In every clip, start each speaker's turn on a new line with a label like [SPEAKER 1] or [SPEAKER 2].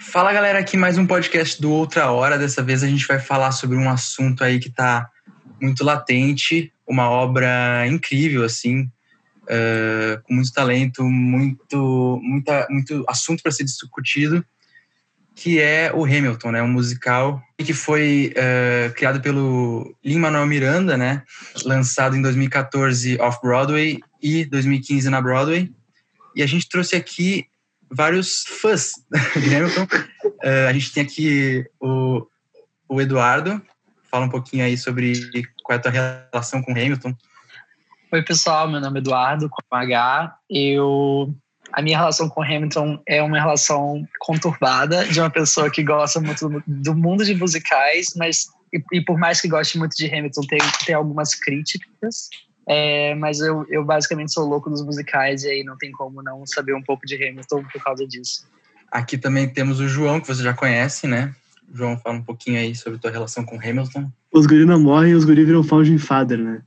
[SPEAKER 1] Fala galera, aqui mais um podcast do Outra Hora. Dessa vez a gente vai falar sobre um assunto aí que está muito latente, uma obra incrível, assim, uh, com muito talento, muito, muita, muito assunto para ser discutido, que é o Hamilton, né? Um musical que foi uh, criado pelo Lin-Manuel Miranda, né? Lançado em 2014 off-Broadway e 2015 na Broadway. E a gente trouxe aqui vários fãs de Hamilton. Uh, a gente tem aqui o, o Eduardo. Fala um pouquinho aí sobre qual é a tua relação com Hamilton.
[SPEAKER 2] Oi, pessoal. Meu nome é Eduardo, com H. Eu... A minha relação com Hamilton é uma relação conturbada de uma pessoa que gosta muito do mundo de musicais, mas e, e por mais que goste muito de Hamilton, tem, tem algumas críticas. É, mas eu, eu basicamente sou louco dos musicais e aí não tem como não saber um pouco de Hamilton por causa disso.
[SPEAKER 1] Aqui também temos o João, que você já conhece, né? João, fala um pouquinho aí sobre tua relação com Hamilton.
[SPEAKER 3] Os guri não morrem e os guri viram founding father, né?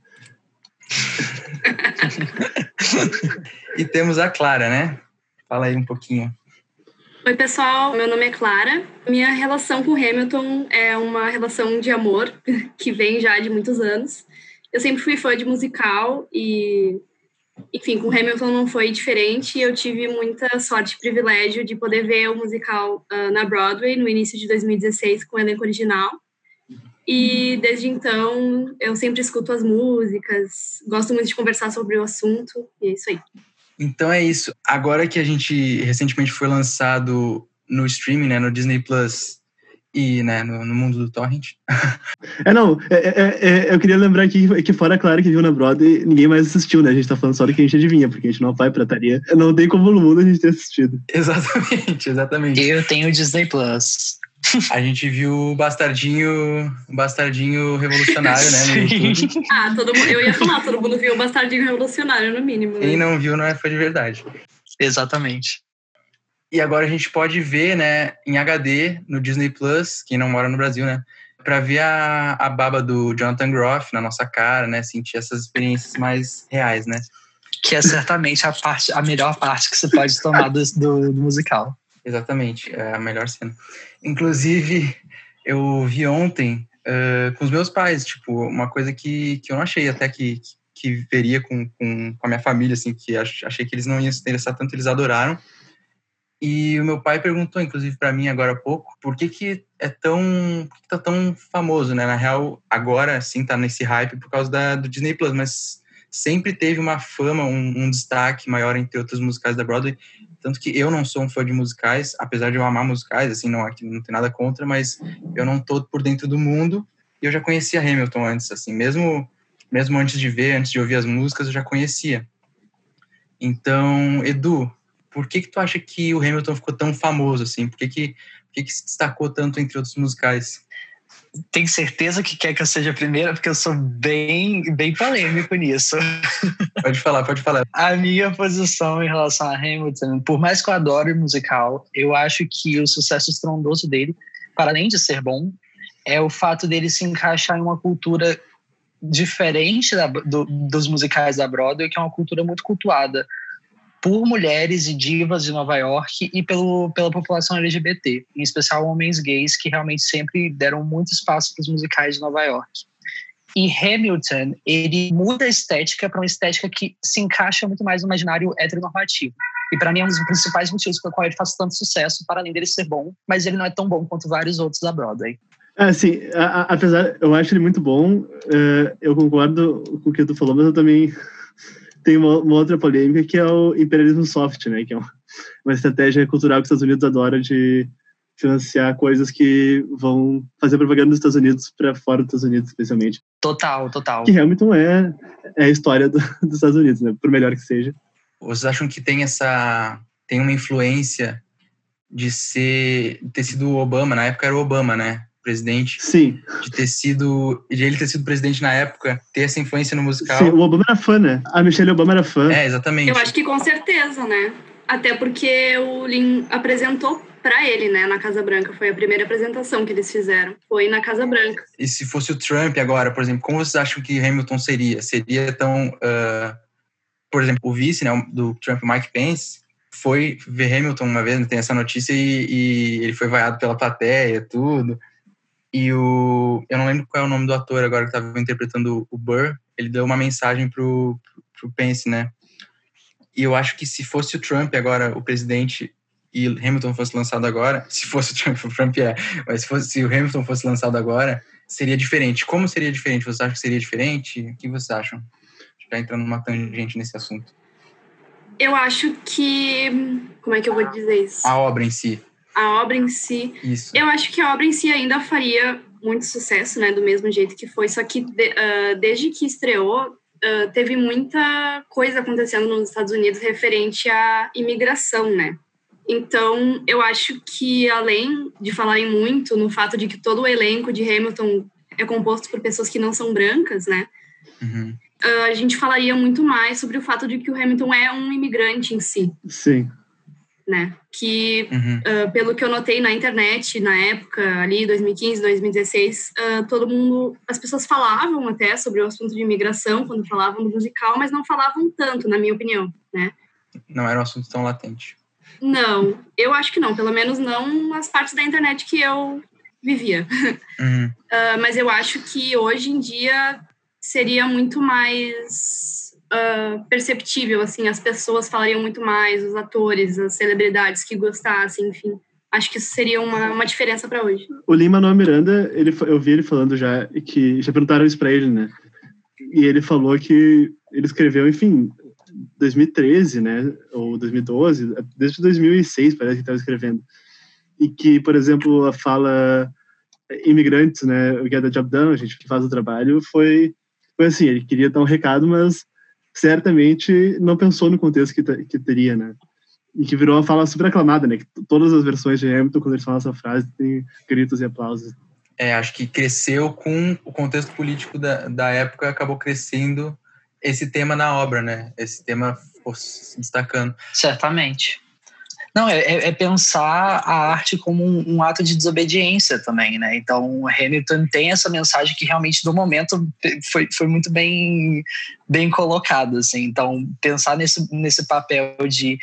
[SPEAKER 1] e temos a Clara, né? Fala aí um pouquinho.
[SPEAKER 4] Oi, pessoal. Meu nome é Clara. Minha relação com Hamilton é uma relação de amor que vem já de muitos anos eu sempre fui fã de musical e, enfim, com Hamilton não foi diferente. Eu tive muita sorte e privilégio de poder ver o musical uh, na Broadway no início de 2016 com o elenco original. E desde então eu sempre escuto as músicas, gosto muito de conversar sobre o assunto e é isso aí.
[SPEAKER 1] Então é isso. Agora que a gente recentemente foi lançado no streaming, né, no Disney Plus, e né, no, no, mundo do torrent.
[SPEAKER 3] é, não, é, é, é, eu queria lembrar aqui que fora, claro, que viu na Broadway, ninguém mais assistiu, né? A gente tá falando só do que a gente adivinha, porque a gente não vai prataria. Não tem como no mundo a gente ter assistido.
[SPEAKER 1] Exatamente, exatamente.
[SPEAKER 2] Eu tenho Disney Plus.
[SPEAKER 1] A gente viu o Bastardinho, Bastardinho Revolucionário, né? No
[SPEAKER 4] YouTube. Ah, todo mundo, eu ia falar, todo mundo viu o Bastardinho Revolucionário, no mínimo. Né?
[SPEAKER 1] Quem não viu não é fã de verdade.
[SPEAKER 2] Exatamente.
[SPEAKER 1] E agora a gente pode ver, né, em HD no Disney Plus, quem não mora no Brasil, né, para ver a, a baba do Jonathan Groff na nossa cara, né, sentir essas experiências mais reais, né.
[SPEAKER 2] Que é certamente a parte, a melhor parte que você pode tomar do, do, do musical.
[SPEAKER 1] Exatamente, é a melhor cena. Inclusive, eu vi ontem uh, com os meus pais, tipo, uma coisa que, que eu não achei até que, que veria com, com, com a minha família, assim, que achei que eles não iam se interessar tanto, eles adoraram e o meu pai perguntou, inclusive, para mim agora há pouco, por que que é tão, por que tá tão famoso, né? Na real, agora sim tá nesse hype por causa da, do Disney Plus, mas sempre teve uma fama, um, um, destaque maior entre outros musicais da Broadway. Tanto que eu não sou um fã de musicais, apesar de eu amar musicais, assim, não, não tem nada contra, mas eu não tô por dentro do mundo. E eu já conhecia Hamilton antes, assim, mesmo, mesmo antes de ver, antes de ouvir as músicas, eu já conhecia. Então, Edu, por que que tu acha que o Hamilton ficou tão famoso assim? Por que que, por que, que se destacou tanto entre outros musicais?
[SPEAKER 2] Tem certeza que quer que eu seja a primeira? Porque eu sou bem, bem polêmico nisso.
[SPEAKER 1] Pode falar, pode falar.
[SPEAKER 2] A minha posição em relação a Hamilton, por mais que eu adore o musical, eu acho que o sucesso estrondoso dele, para além de ser bom, é o fato dele se encaixar em uma cultura diferente da, do, dos musicais da Broadway, que é uma cultura muito cultuada por mulheres e divas de Nova York e pelo, pela população LGBT, em especial homens gays que realmente sempre deram muito espaço para os musicais de Nova York. E Hamilton, ele muda a estética para uma estética que se encaixa muito mais no imaginário heteronormativo. E para mim é um dos principais motivos pelo qual ele faz tanto sucesso, para além dele ser bom, mas ele não é tão bom quanto vários outros da Broadway.
[SPEAKER 3] Assim, apesar, eu acho ele muito bom, uh, eu concordo com o que tu falou, mas eu também tem uma, uma, outra polêmica que é o imperialismo soft, né? Que é uma estratégia cultural que os Estados Unidos adoram de financiar coisas que vão fazer propaganda dos Estados Unidos para fora dos Estados Unidos, especialmente.
[SPEAKER 2] Total, total.
[SPEAKER 3] Que Hamilton é, é a história do, dos Estados Unidos, né? Por melhor que seja.
[SPEAKER 1] Vocês acham que tem essa tem uma influência de ser ter sido o Obama na época era o Obama, né? Presidente.
[SPEAKER 3] Sim.
[SPEAKER 1] De ter sido. De ele ter sido presidente na época, ter essa influência no musical.
[SPEAKER 3] Sim, o Obama era fã, né? A Michelle Obama era fã.
[SPEAKER 1] É, exatamente.
[SPEAKER 4] Eu acho que com certeza, né? Até porque o Lin apresentou para ele, né, na Casa Branca. Foi a primeira apresentação que eles fizeram. Foi na Casa Branca.
[SPEAKER 1] E se fosse o Trump agora, por exemplo, como vocês acham que Hamilton seria? Seria tão. Uh, por exemplo, o vice né, do Trump, Mike Pence, foi ver Hamilton uma vez, tem essa notícia, e, e ele foi vaiado pela plateia, tudo. E o. Eu não lembro qual é o nome do ator agora que estava interpretando o Burr. Ele deu uma mensagem pro, pro Pence, né? E eu acho que se fosse o Trump agora, o presidente, e Hamilton fosse lançado agora, se fosse o Trump, o Trump é, mas se, fosse, se o Hamilton fosse lançado agora, seria diferente. Como seria diferente? Você acha que seria diferente? O que vocês acham? Já entrando numa tangente nesse assunto.
[SPEAKER 4] Eu acho que. Como é que eu vou dizer isso?
[SPEAKER 1] A obra em si
[SPEAKER 4] a obra em si.
[SPEAKER 1] Isso.
[SPEAKER 4] Eu acho que a obra em si ainda faria muito sucesso, né? Do mesmo jeito que foi. Só que de, uh, desde que estreou, uh, teve muita coisa acontecendo nos Estados Unidos referente à imigração, né? Então, eu acho que além de falarem muito no fato de que todo o elenco de Hamilton é composto por pessoas que não são brancas, né?
[SPEAKER 1] Uhum.
[SPEAKER 4] Uh, a gente falaria muito mais sobre o fato de que o Hamilton é um imigrante em si.
[SPEAKER 3] Sim
[SPEAKER 4] né? Que,
[SPEAKER 1] uhum.
[SPEAKER 4] uh, pelo que eu notei na internet, na época, ali, 2015, 2016, uh, todo mundo, as pessoas falavam até sobre o assunto de imigração quando falavam do musical, mas não falavam tanto, na minha opinião, né?
[SPEAKER 1] Não era um assunto tão latente.
[SPEAKER 4] Não, eu acho que não, pelo menos não nas partes da internet que eu vivia.
[SPEAKER 1] Uhum.
[SPEAKER 4] Uh, mas eu acho que hoje em dia seria muito mais uh, perceptível, assim, as pessoas falariam muito mais, os atores, as celebridades que gostassem, enfim. Acho que isso seria uma, uma diferença para hoje.
[SPEAKER 3] O Lima Manuel Miranda, ele, eu vi ele falando já, que já perguntaram isso para ele, né? E ele falou que ele escreveu, enfim, 2013, né, ou 2012, desde 2006 parece que estava escrevendo. E que, por exemplo, a fala imigrantes, né, o Get the Job Done, a gente que faz o trabalho, foi, foi assim, ele queria dar um recado, mas certamente não pensou no contexto que, que teria, né? E que virou uma fala super aclamada, né? Que todas as versões de Hamilton, quando eles falam essa frase, tem gritos e aplausos.
[SPEAKER 1] É, acho que cresceu com o contexto político da, da época, acabou crescendo esse tema na obra, né? Esse tema se destacando.
[SPEAKER 2] Certamente. Não, é, é, é, pensar a arte como um, um, ato de desobediência também, né? Então, Hamilton tem essa mensagem que realmente, do momento, foi, foi muito bem, bem colocada, assim. Então, pensar nesse, nesse papel de,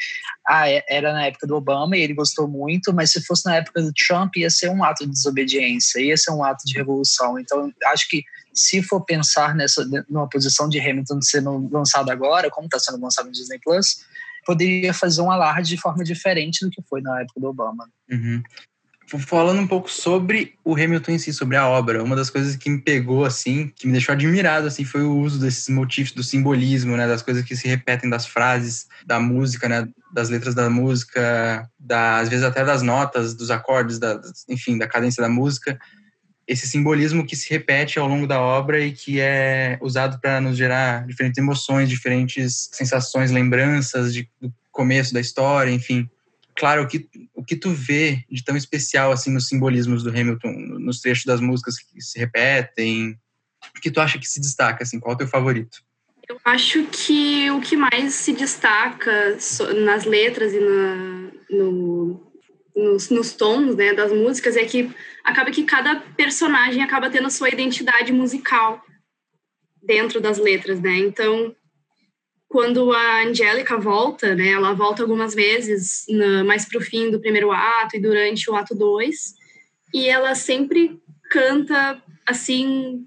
[SPEAKER 2] ah, é, era na época do Obama e ele gostou muito, mas se fosse na época do Trump, ia ser um ato de desobediência, ia ser um ato de revolução. Então, acho que se for pensar nessa numa posição de Hamilton sendo lançado agora, como está sendo lançado no Disney Plus, poderia fazer um alarde de forma diferente do que foi na época do Obama.
[SPEAKER 1] Uhum. Falando um pouco sobre o Hamilton em si, sobre a obra, uma das coisas que me pegou, assim, que me deixou admirado, assim, foi o uso desses motivos, do simbolismo, né, das coisas que se repetem das frases, da música, né, das letras da música, da, às vezes até das notas, dos acordes, da, enfim, da cadência da música, esse simbolismo que se repete ao longo da obra e que é usado para nos gerar diferentes emoções, diferentes sensações, lembranças de, do começo da história, enfim. Claro, o que, o que tu vê de tão especial assim nos simbolismos do Hamilton, nos trechos das músicas que se repetem, o que tu acha que se destaca, assim, qual é o teu favorito?
[SPEAKER 4] Eu acho que o que mais se destaca nas letras e na, no, nos, nos tons né, das músicas é que acaba que cada personagem acaba tendo a sua identidade musical dentro das letras, né? Então, quando a Angélica volta, né, ela volta algumas vezes na, mais para o fim do primeiro ato e durante o ato 2, e ela sempre canta assim,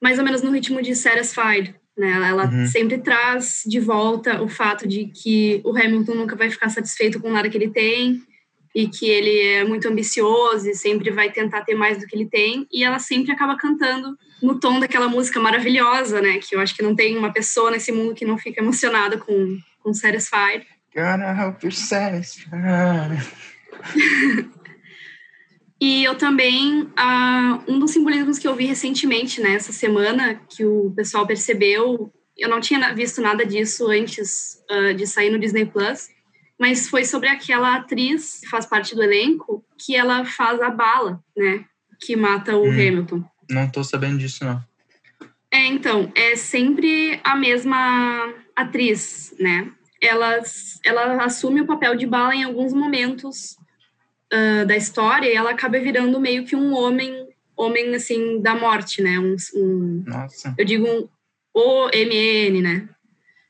[SPEAKER 4] mais ou menos no ritmo de Satisfied, né? Ela uhum. sempre traz de volta o fato de que o Hamilton nunca vai ficar satisfeito com nada que ele tem, e que ele é muito ambicioso e sempre vai tentar ter mais do que ele tem, e ela sempre acaba cantando no tom daquela música maravilhosa, né? Que eu acho que não tem uma pessoa nesse mundo que não fica emocionada com, com Satisfied.
[SPEAKER 1] Gotta help you satisfied.
[SPEAKER 4] e eu também, uh, um dos simbolismos que eu vi recentemente, nessa né, semana, que o pessoal percebeu, eu não tinha visto nada disso antes uh, de sair no Disney Plus, mas foi sobre aquela atriz que faz parte do elenco que ela faz a bala, né? Que mata o hum, Hamilton.
[SPEAKER 1] Não tô sabendo disso, não.
[SPEAKER 4] É, então, é sempre a mesma atriz, né? Ela, ela assume o papel de bala em alguns momentos uh, da história e ela acaba virando meio que um homem, homem assim, da morte, né? Um, um
[SPEAKER 1] Nossa.
[SPEAKER 4] Eu digo um OMN, né?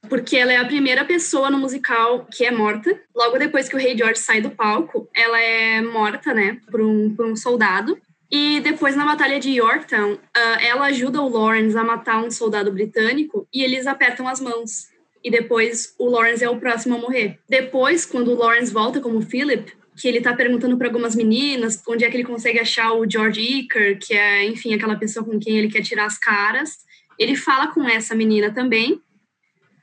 [SPEAKER 4] Porque ela é a primeira pessoa no musical que é morta. Logo depois que o Rei George sai do palco, ela é morta, né, por um, por um soldado. E depois, na Batalha de Yorktown, uh, ela ajuda o Lawrence a matar um soldado britânico e eles apertam as mãos. E depois o Lawrence é o próximo a morrer. Depois, quando o Lawrence volta como Philip, que ele tá perguntando para algumas meninas onde é que ele consegue achar o George Iker, que é, enfim, aquela pessoa com quem ele quer tirar as caras. Ele fala com essa menina também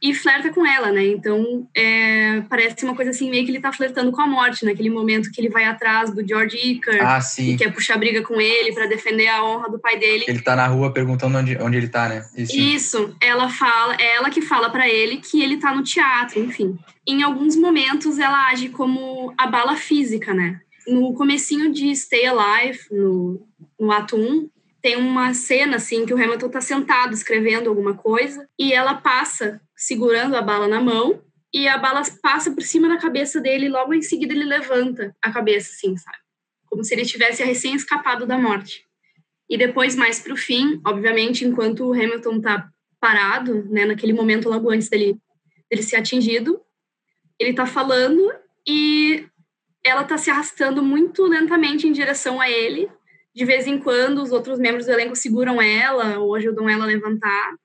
[SPEAKER 4] e flerta com ela, né? Então, é, parece uma coisa assim, meio que ele tá flertando com a morte, naquele momento que ele vai atrás do George Iker
[SPEAKER 1] ah, sim.
[SPEAKER 4] e quer puxar briga com ele para defender a honra do pai dele.
[SPEAKER 1] Ele tá na rua perguntando onde, onde ele tá, né?
[SPEAKER 4] Isso. Isso, ela fala, é ela que fala para ele que ele tá no teatro, enfim. Em alguns momentos ela age como a bala física, né? No comecinho de Stay Alive, no, no ato 1, tem uma cena assim que o Hamilton tá sentado escrevendo alguma coisa e ela passa segurando a bala na mão e a bala passa por cima da cabeça dele e logo em seguida ele levanta a cabeça assim, sabe? Como se ele tivesse recém escapado da morte. E depois mais para o fim, obviamente, enquanto o Hamilton tá parado, né, naquele momento logo antes dele dele ser atingido, ele tá falando e ela tá se arrastando muito lentamente em direção a ele de vez em quando, os outros membros do elenco seguram ela ou ajudam ela a levantar.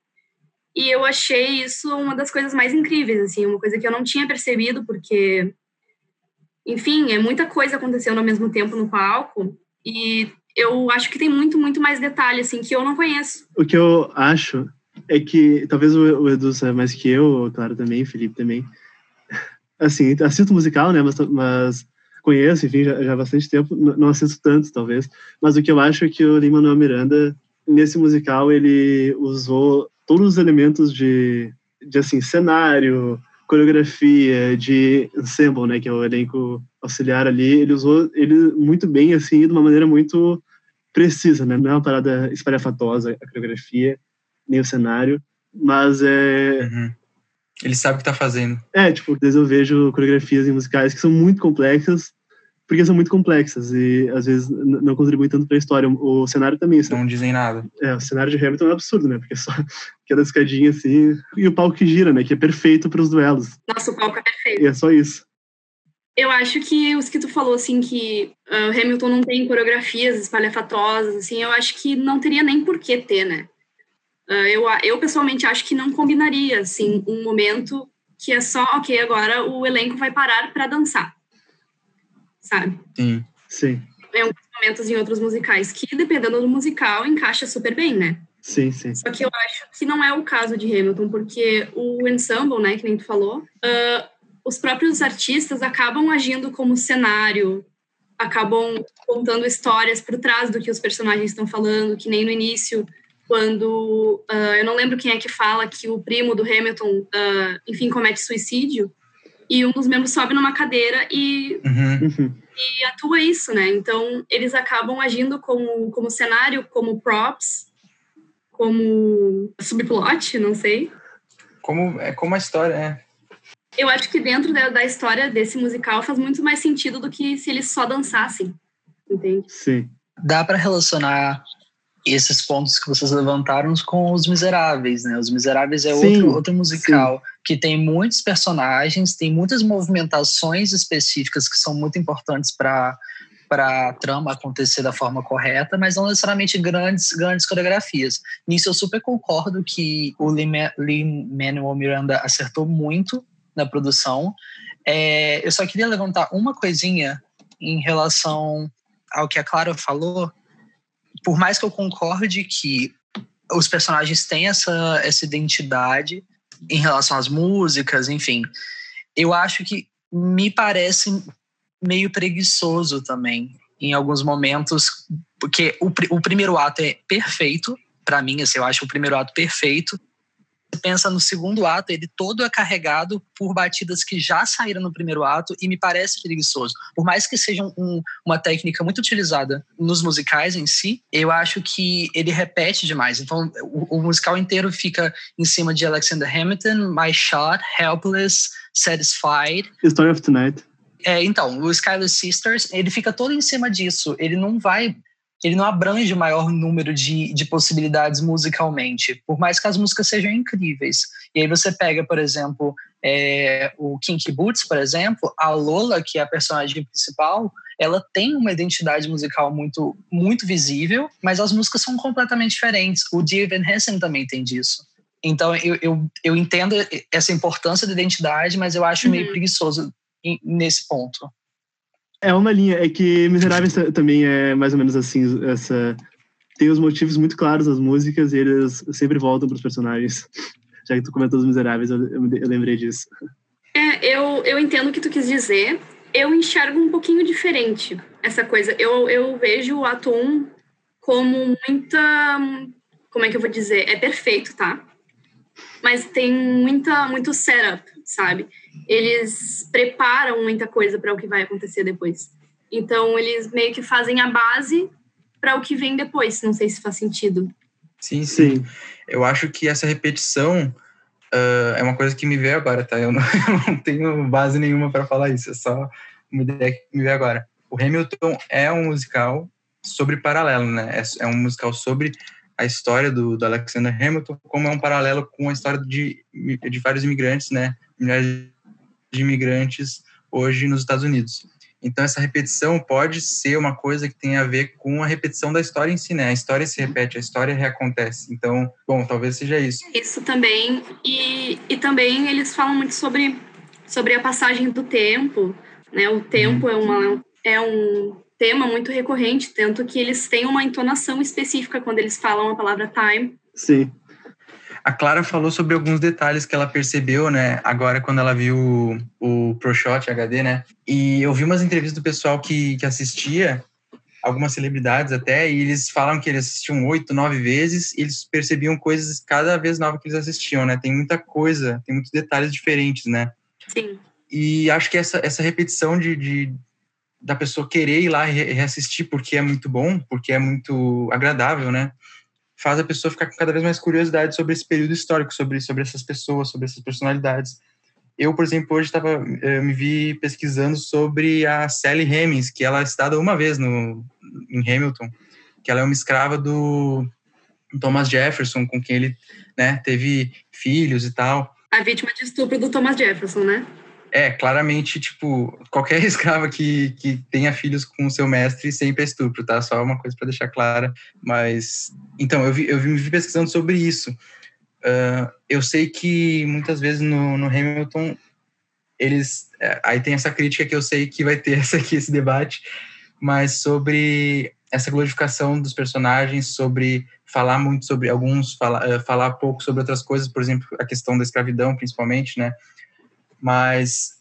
[SPEAKER 4] E eu achei isso uma das coisas mais incríveis, assim, uma coisa que eu não tinha percebido, porque, enfim, é muita coisa acontecendo ao mesmo tempo no palco. E eu acho que tem muito, muito mais detalhe, assim, que eu não conheço.
[SPEAKER 3] O que eu acho é que, talvez o Edu saiba mais que eu, claro também, Felipe também, assim, assisto musical, né, mas, mas conheço, enfim, já, já há bastante tempo, não assisto tanto, talvez, mas o que eu acho é que o Lin-Manuel Miranda, nesse musical, ele usou todos os elementos de, de assim, cenário, coreografia, de ensemble, né, que é o elenco auxiliar ali, ele usou ele muito bem, assim, de uma maneira muito precisa, né, não é uma parada espalhafatosa a coreografia, nem o cenário, mas é...
[SPEAKER 1] Uhum ele sabe o que tá fazendo.
[SPEAKER 3] É, tipo, às vezes eu vejo coreografias em musicais que são muito complexas, porque são muito complexas e às vezes não contribuem tanto para a história. O cenário também. Sabe?
[SPEAKER 1] Não dizem nada.
[SPEAKER 3] É, o cenário de Hamilton é um absurdo, né? Porque é só aquela escadinha assim. E o palco que gira, né? Que é perfeito para os duelos.
[SPEAKER 4] Nossa, o palco é perfeito.
[SPEAKER 3] E é só isso.
[SPEAKER 4] Eu acho que os que tu falou, assim, que uh, Hamilton não tem coreografias espalhafatosas, assim, eu acho que não teria nem por que ter, né? Uh, eu, eu pessoalmente acho que não combinaria, assim, um momento que é só, ok, agora o elenco vai parar para dançar, sabe?
[SPEAKER 1] Sim.
[SPEAKER 3] Sim.
[SPEAKER 4] Tem alguns momentos em outros musicais que, dependendo do musical, encaixa super bem, né?
[SPEAKER 3] Sim, sim.
[SPEAKER 4] Só que eu acho que não é o caso de Hamilton, porque o ensemble, né, que nem tu falou, uh, os próprios artistas acabam agindo como cenário, acabam contando histórias por trás do que os personagens estão falando, que nem no início quando uh, eu não lembro quem é que fala que o primo do Hamilton, uh, enfim, comete suicídio e um dos membros sobe numa cadeira e,
[SPEAKER 1] uhum.
[SPEAKER 4] e atua isso, né? Então eles acabam agindo como como cenário, como props, como subplot, não sei.
[SPEAKER 1] Como é como a história é.
[SPEAKER 4] Eu acho que dentro da, da história desse musical faz muito mais sentido do que se eles só dançassem, entende?
[SPEAKER 3] Sim.
[SPEAKER 2] Dá para relacionar esses pontos que vocês levantaram com Os Miseráveis, né? Os Miseráveis é outro, outro musical sim. Que tem muitos personagens, tem muitas movimentações específicas que são muito importantes para para a trama acontecer da forma correta, mas não necessariamente grandes grandes coreografias. Nisso eu super concordo que o Lin-Manuel Miranda acertou muito na produção. É, eu só queria levantar uma coisinha em relação ao que a Clara falou, por mais que eu concorde que os personagens têm essa, essa identidade em relação às músicas, enfim, eu acho que me parece meio preguiçoso também em alguns momentos, porque o, o primeiro ato é perfeito para mim, assim, eu acho o primeiro ato perfeito pensa no segundo ato, ele todo é carregado por batidas que já saíram no primeiro ato e me parece preguiçoso. Por mais que seja um, uma técnica muito utilizada nos musicais em si, eu acho que ele repete demais. Então, o, o musical inteiro fica em cima de Alexander Hamilton, My Shot, Helpless, Satisfied.
[SPEAKER 3] Story of Tonight.
[SPEAKER 2] É, então, o Skylar Sisters, ele fica todo em cima disso. Ele não vai ele não abrange o maior número de, de possibilidades musicalmente, por mais que as músicas sejam incríveis. E aí você pega, por exemplo, é, o Kinky Boots, por exemplo, a Lola, que é a personagem principal, ela tem uma identidade musical muito, muito visível, mas as músicas são completamente diferentes. O Dear Van Hessen também tem disso. Então, eu, eu, eu entendo essa importância da identidade, mas eu acho uhum. meio preguiçoso nesse ponto.
[SPEAKER 3] É uma linha, é que Miseráveis também é mais ou menos assim, essa tem os motivos muito claros das músicas e eles sempre voltam para os personagens. Já que tu comentou os Miseráveis, eu, eu, lembrei disso.
[SPEAKER 4] É, eu, eu entendo o que tu quis dizer. Eu enxergo um pouquinho diferente essa coisa. Eu, eu vejo o ato 1 como muita. Como é que eu vou dizer? É perfeito, tá? Mas tem muita, muito setup, sabe? Eles preparam muita coisa para o que vai acontecer depois. Então, eles meio que fazem a base para o que vem depois. Não sei se faz sentido.
[SPEAKER 1] Sim, sim. Eu acho que essa repetição uh, é uma coisa que me veio agora, tá? Eu não, eu não tenho base nenhuma para falar isso, é só uma ideia que me veio agora. O Hamilton é um musical sobre paralelo, né? É, é um musical sobre a história do, do Alexander Hamilton, como é um paralelo com a história de, de vários imigrantes, né? Milhares de imigrantes hoje nos Estados Unidos. Então, essa repetição pode ser uma coisa que tem a ver com a repetição da história em si, né? A história se repete, a história reacontece. Então, bom, talvez seja isso.
[SPEAKER 4] Isso também. E, e também eles falam muito sobre, sobre a passagem do tempo, né? O tempo hum. é, uma, é um tema muito recorrente, tanto que eles têm uma entonação específica quando eles falam a palavra time.
[SPEAKER 3] Sim.
[SPEAKER 1] A Clara falou sobre alguns detalhes que ela percebeu, né, agora quando ela viu o, o ProShot HD, né? E eu vi umas entrevistas do pessoal que, que assistia, algumas celebridades até, e eles falam que eles assistiam oito, nove vezes, e eles percebiam coisas cada vez novas que eles assistiam, né? Tem muita coisa, tem muitos detalhes diferentes, né?
[SPEAKER 4] Sim.
[SPEAKER 1] E acho que essa, essa repetição de, de da pessoa querer ir lá e reassistir porque é muito bom, porque é muito agradável, né? Faz a pessoa ficar com cada vez mais curiosidade sobre esse período histórico, sobre, sobre essas pessoas, sobre essas personalidades. Eu, por exemplo, hoje estava eh, me vi pesquisando sobre a Sally Hemings, que ela é citada uma vez no, em Hamilton, que ela é uma escrava do Thomas Jefferson, com quem ele né, teve filhos e tal.
[SPEAKER 4] A vítima de estupro do Thomas Jefferson, né?
[SPEAKER 1] É, claramente, tipo, qualquer escrava que, que tenha filhos com o seu mestre sempre é estupro, tá? Só uma coisa para deixar clara. Mas, então, eu, vi, eu me vi pesquisando sobre isso. Uh, eu sei que muitas vezes no, no Hamilton, eles. É, aí tem essa crítica que eu sei que vai ter essa aqui, esse debate, mas sobre essa glorificação dos personagens, sobre falar muito sobre alguns, falar, uh, falar pouco sobre outras coisas, por exemplo, a questão da escravidão, principalmente, né? Mas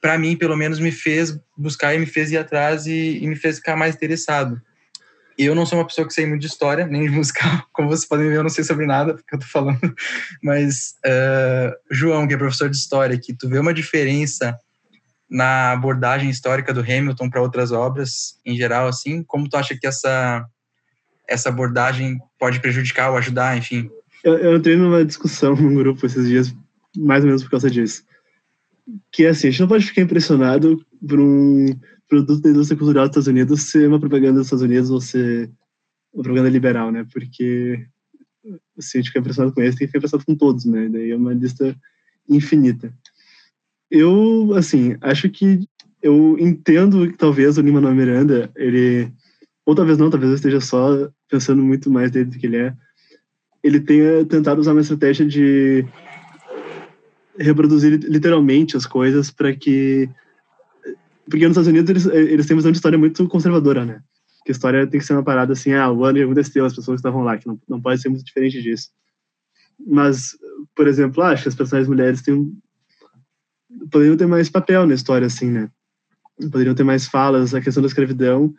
[SPEAKER 1] para mim, pelo menos, me fez buscar e me fez ir atrás e, e, me fez ficar mais interessado. Eu não sou uma pessoa que sei muito de história, nem de musical, como vocês podem ver, eu não sei sobre nada, porque eu tô falando. Mas, uh, João, que é professor de história, que tu vê uma diferença na abordagem histórica do Hamilton para outras obras, em geral, assim, como tu acha que essa, essa abordagem pode prejudicar ou ajudar, enfim?
[SPEAKER 3] Eu, eu entrei numa discussão num grupo esses dias, mais ou menos por causa disso que assim, a gente não pode ficar impressionado por um produto da indústria cultural dos Estados Unidos ser uma propaganda dos Estados Unidos ou ser uma propaganda liberal, né? Porque se a gente ficar impressionado com esse, tem que ficar impressionado com todos, né? Daí é uma lista infinita. Eu, assim, acho que eu entendo que talvez o Lima Miranda, ele, ou talvez não, talvez eu esteja só pensando muito mais dele do que ele é, ele tenha tentado usar uma estratégia de reproduzir literalmente as coisas para que porque nos Estados Unidos eles, eles têm uma visão de história muito conservadora, né? Que história tem que ser uma parada assim, ah, o ano que aconteceu, as pessoas estavam lá, que não, não pode ser muito diferente disso. Mas, por exemplo, acho que as personagens mulheres têm poderiam ter mais papel na história, assim, né? Poderiam ter mais falas. A questão da escravidão,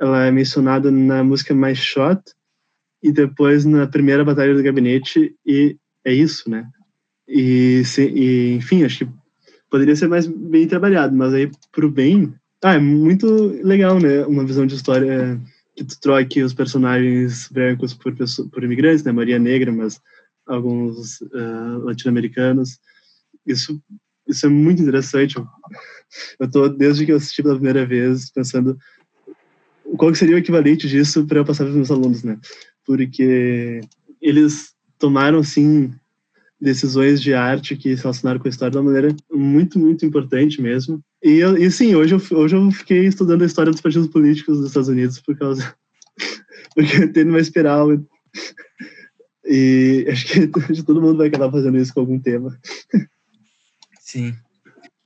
[SPEAKER 3] ela é mencionada na música Mais Shot e depois na primeira batalha do gabinete e é isso, né? E, se, e, enfim, acho que poderia ser mais bem trabalhado, mas aí pro bem. Ah, é muito legal, né? Uma visão de história que tu troque os personagens brancos por, por imigrantes, né? Maria Negra, mas alguns uh, latino-americanos. Isso, isso é muito interessante. Eu tô, desde que eu assisti pela primeira vez, pensando qual seria o equivalente disso para eu passar para os meus alunos, né? Porque eles tomaram, sim, decisões de arte que se relacionaram com a história de uma maneira muito, muito importante mesmo. E, eu, e sim, hoje eu, hoje eu fiquei estudando a história dos partidos políticos dos Estados Unidos por causa. porque eu tenho uma espiral. E acho que todo mundo vai acabar fazendo isso com algum tema.
[SPEAKER 1] Sim.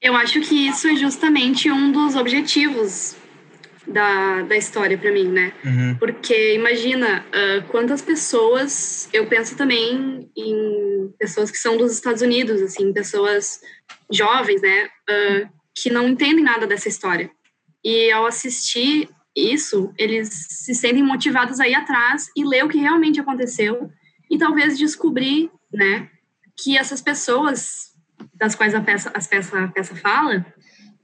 [SPEAKER 4] Eu acho que isso é justamente um dos objetivos da, da história para mim, né?
[SPEAKER 1] Uhum.
[SPEAKER 4] Porque imagina uh, quantas pessoas, eu penso também em pessoas que são dos Estados Unidos, assim, pessoas jovens, né, uh, que não entendem nada dessa história. E ao assistir isso, eles se sentem motivados a ir atrás e ler o que realmente aconteceu e talvez descobrir, né, que essas pessoas das quais a peça, as peça, a peça fala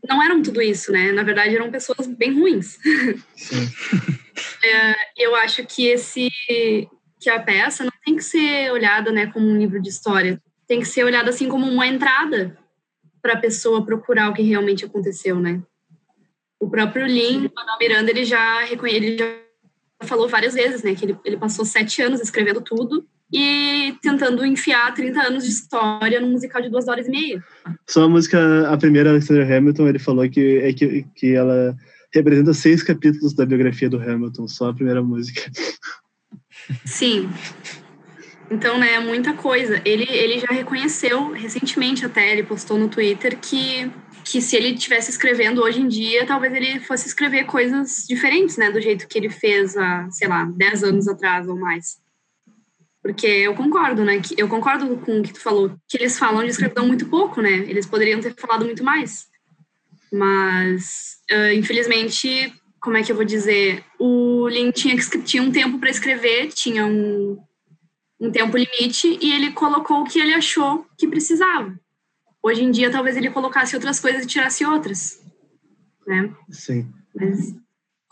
[SPEAKER 4] não eram tudo isso, né? Na verdade, eram pessoas bem ruins.
[SPEAKER 1] Sim.
[SPEAKER 4] é, eu acho que esse que a peça não tem que ser olhada, né, como um livro de história. Tem que ser olhada assim como uma entrada para a pessoa procurar o que realmente aconteceu, né? O próprio Lin Manuel Miranda, ele já reconhe... ele já falou várias vezes, né, que ele, ele passou sete anos escrevendo tudo e tentando enfiar 30 anos de história num musical de duas horas e meia.
[SPEAKER 3] Só a música, a primeira, Alexander Hamilton, ele falou que, é que, que ela representa seis capítulos da biografia do Hamilton, só a primeira música.
[SPEAKER 4] Sim. Então, né, muita coisa. Ele, ele já reconheceu recentemente até, ele postou no Twitter que, que se ele estivesse escrevendo hoje em dia, talvez ele fosse escrever coisas diferentes, né, do jeito que ele fez há, sei lá, 10 anos atrás ou mais. Porque eu concordo, né? Que, eu concordo com o que tu falou, que eles falam de escravidão muito pouco, né? Eles poderiam ter falado muito mais. Mas, uh, infelizmente, como é que eu vou dizer? O Lin tinha, tinha um tempo para escrever, tinha um, um tempo limite, e ele colocou o que ele achou que precisava. Hoje em dia, talvez ele colocasse outras coisas e tirasse outras, né?
[SPEAKER 3] Sim.
[SPEAKER 4] Mas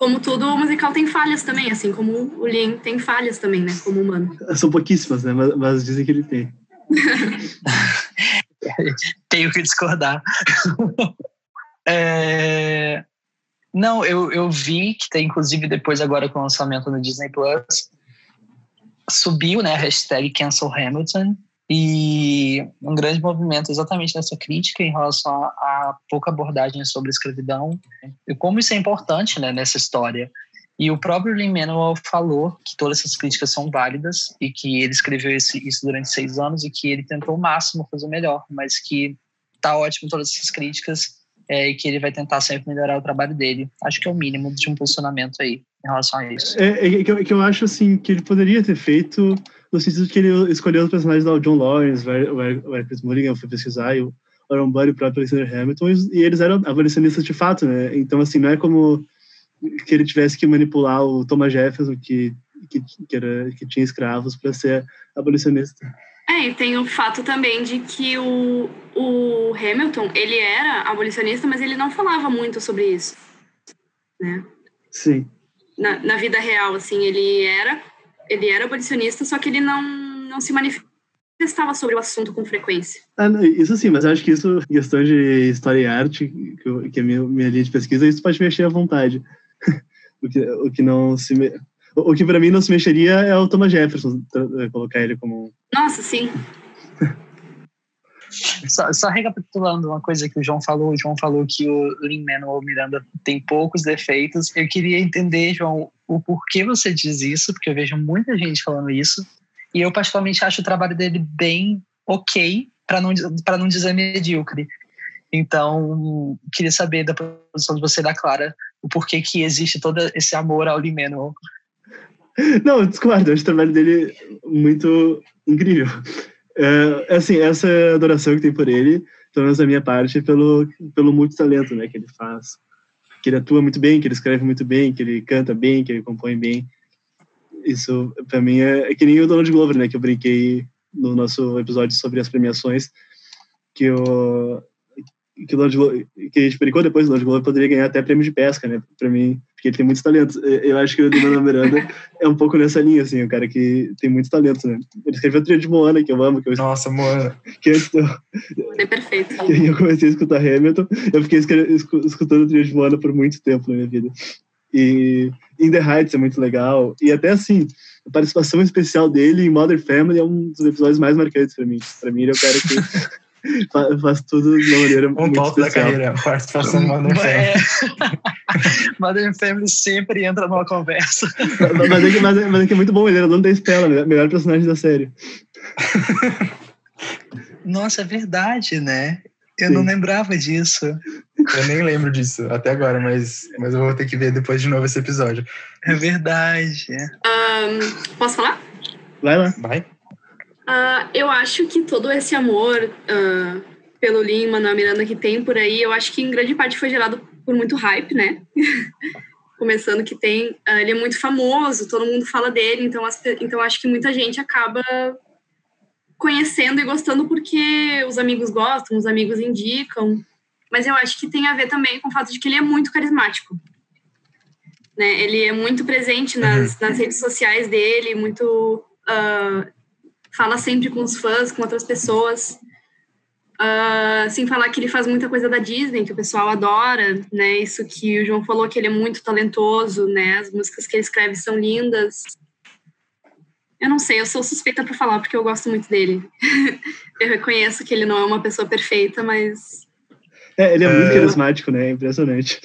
[SPEAKER 4] como tudo, o musical tem falhas também, assim como o Lin tem falhas também, né, como humano.
[SPEAKER 3] São pouquíssimas, né, mas, mas dizem que ele tem.
[SPEAKER 2] Tenho que discordar. é... Não, eu, eu vi que tem, inclusive, depois agora com o lançamento no Disney Plus, subiu, né, a hashtag Cancel Hamilton, e um grande movimento exatamente nessa crítica em relação à pouca abordagem sobre a escravidão e como isso é importante né, nessa história. E o próprio Lin-Manuel falou que todas essas críticas são válidas e que ele escreveu esse, isso durante seis anos e que ele tentou o máximo fazer melhor, mas que tá ótimo todas essas críticas é, e que ele vai tentar sempre melhorar o trabalho dele. Acho que é o mínimo de um posicionamento aí em relação a isso.
[SPEAKER 3] É, é que, eu, que eu acho assim que ele poderia ter feito no sentido de que ele escolheu os personagens do John Lawrence, o Eric Mulligan foi pesquisar, e o Aaron Burr e o próprio Alexander Hamilton, e eles eram abolicionistas de fato, né? Então, assim, não é como que ele tivesse que manipular o Thomas Jefferson, que, que, que, era, que tinha escravos, para ser abolicionista.
[SPEAKER 4] É, e tem o fato também de que o, o Hamilton, ele era abolicionista, mas ele não falava muito sobre isso, né?
[SPEAKER 3] Sim.
[SPEAKER 4] Na, na vida real, assim, ele era ele era abolicionista, só que ele não, não se manifestava sobre o assunto com frequência.
[SPEAKER 3] Ah, não, isso sim, mas acho que isso, questão de história e arte, que, eu, que é minha, minha linha de pesquisa, isso pode mexer à vontade. o, que, o que não se... Me... O que para mim não se mexeria é o Thomas Jefferson, colocar ele como.
[SPEAKER 4] Nossa, sim.
[SPEAKER 2] Só, só, recapitulando uma coisa que o João falou, o João falou que o Lin-Manuel Miranda tem poucos defeitos. Eu queria entender, João, o porquê você diz isso, porque eu vejo muita gente falando isso, e eu particularmente acho o trabalho dele bem ok, para não, não dizer medíocre. Então, queria saber da posição de você da Clara, o porquê que existe todo esse amor ao Lin-Manuel.
[SPEAKER 3] Não, discordo, eu acho o trabalho dele muito incrível. É, assim, essa adoração que tem por ele, pelo menos da minha parte, pelo, pelo multitalento né, que ele faz que ele atua muito bem, que ele escreve muito bem, que ele canta bem, que ele compõe bem. Isso, para mim, é, é, que nem o Donald Glover, né? Que eu brinquei no nosso episódio sobre as premiações, que que, o que a gente brincou depois, o Donald Glover poderia ganhar até prêmio de pesca, né? Para mim, porque ele tem muitos talentos. Eu acho que o Dona Miranda é um pouco nessa linha, assim, o cara que tem muitos talentos, né? Ele escreveu a trilha de Moana, que eu amo. Que eu...
[SPEAKER 1] Nossa, Moana.
[SPEAKER 3] Que antes eu...
[SPEAKER 4] É perfeito.
[SPEAKER 3] Que eu comecei a escutar Hamilton, eu fiquei escutando a trilha de Moana por muito tempo na minha vida. E, In the Heights é muito legal. E até assim, a participação especial dele em Modern Family é um dos episódios mais marcantes para mim. Para mim, ele é o cara que faz tudo de uma maneira um muito
[SPEAKER 1] ponto
[SPEAKER 3] especial.
[SPEAKER 1] da carreira, participação em Modern Family.
[SPEAKER 2] É. Modern Family sempre entra numa conversa.
[SPEAKER 3] Mas, mas é que, mas, é- mas é que é muito bom, ele era dono da Stella, melhor- melhor personagem da série.
[SPEAKER 2] Nossa, é verdade, né? Eu
[SPEAKER 3] Sim.
[SPEAKER 2] não lembrava disso.
[SPEAKER 1] Eu nem lembro disso até agora, mas, mas eu vou ter que ver depois de novo esse episódio.
[SPEAKER 2] É verdade.
[SPEAKER 4] Ahn, posso falar?
[SPEAKER 3] Vai lá.
[SPEAKER 1] Vai?
[SPEAKER 4] Ah, eu acho que todo esse amor ah, pelo Lin Manuel Miranda que tem por aí, eu acho que em grande parte foi gerado por muito hype, né? Começando que tem, ah, ele é muito famoso, todo mundo fala dele, então, as então acho que muita gente acaba conhecendo e gostando porque os amigos gostam, os amigos indicam. Mas eu acho que tem a ver também com o fato de que ele é muito carismático. Né? Ele é muito presente nas, nas redes sociais dele, muito ah, fala sempre com os fãs, com outras pessoas. Ah, sem falar que ele faz muita coisa da Disney, que o pessoal adora, né? Isso que o João falou, que ele é muito talentoso, né? As músicas que ele escreve são lindas. Eu não sei, eu sou suspeita para falar, porque eu gosto muito dele. eu reconheço que ele não é uma pessoa perfeita, mas
[SPEAKER 3] É, ele é muito
[SPEAKER 1] É.
[SPEAKER 3] carismático, né? É impressionante.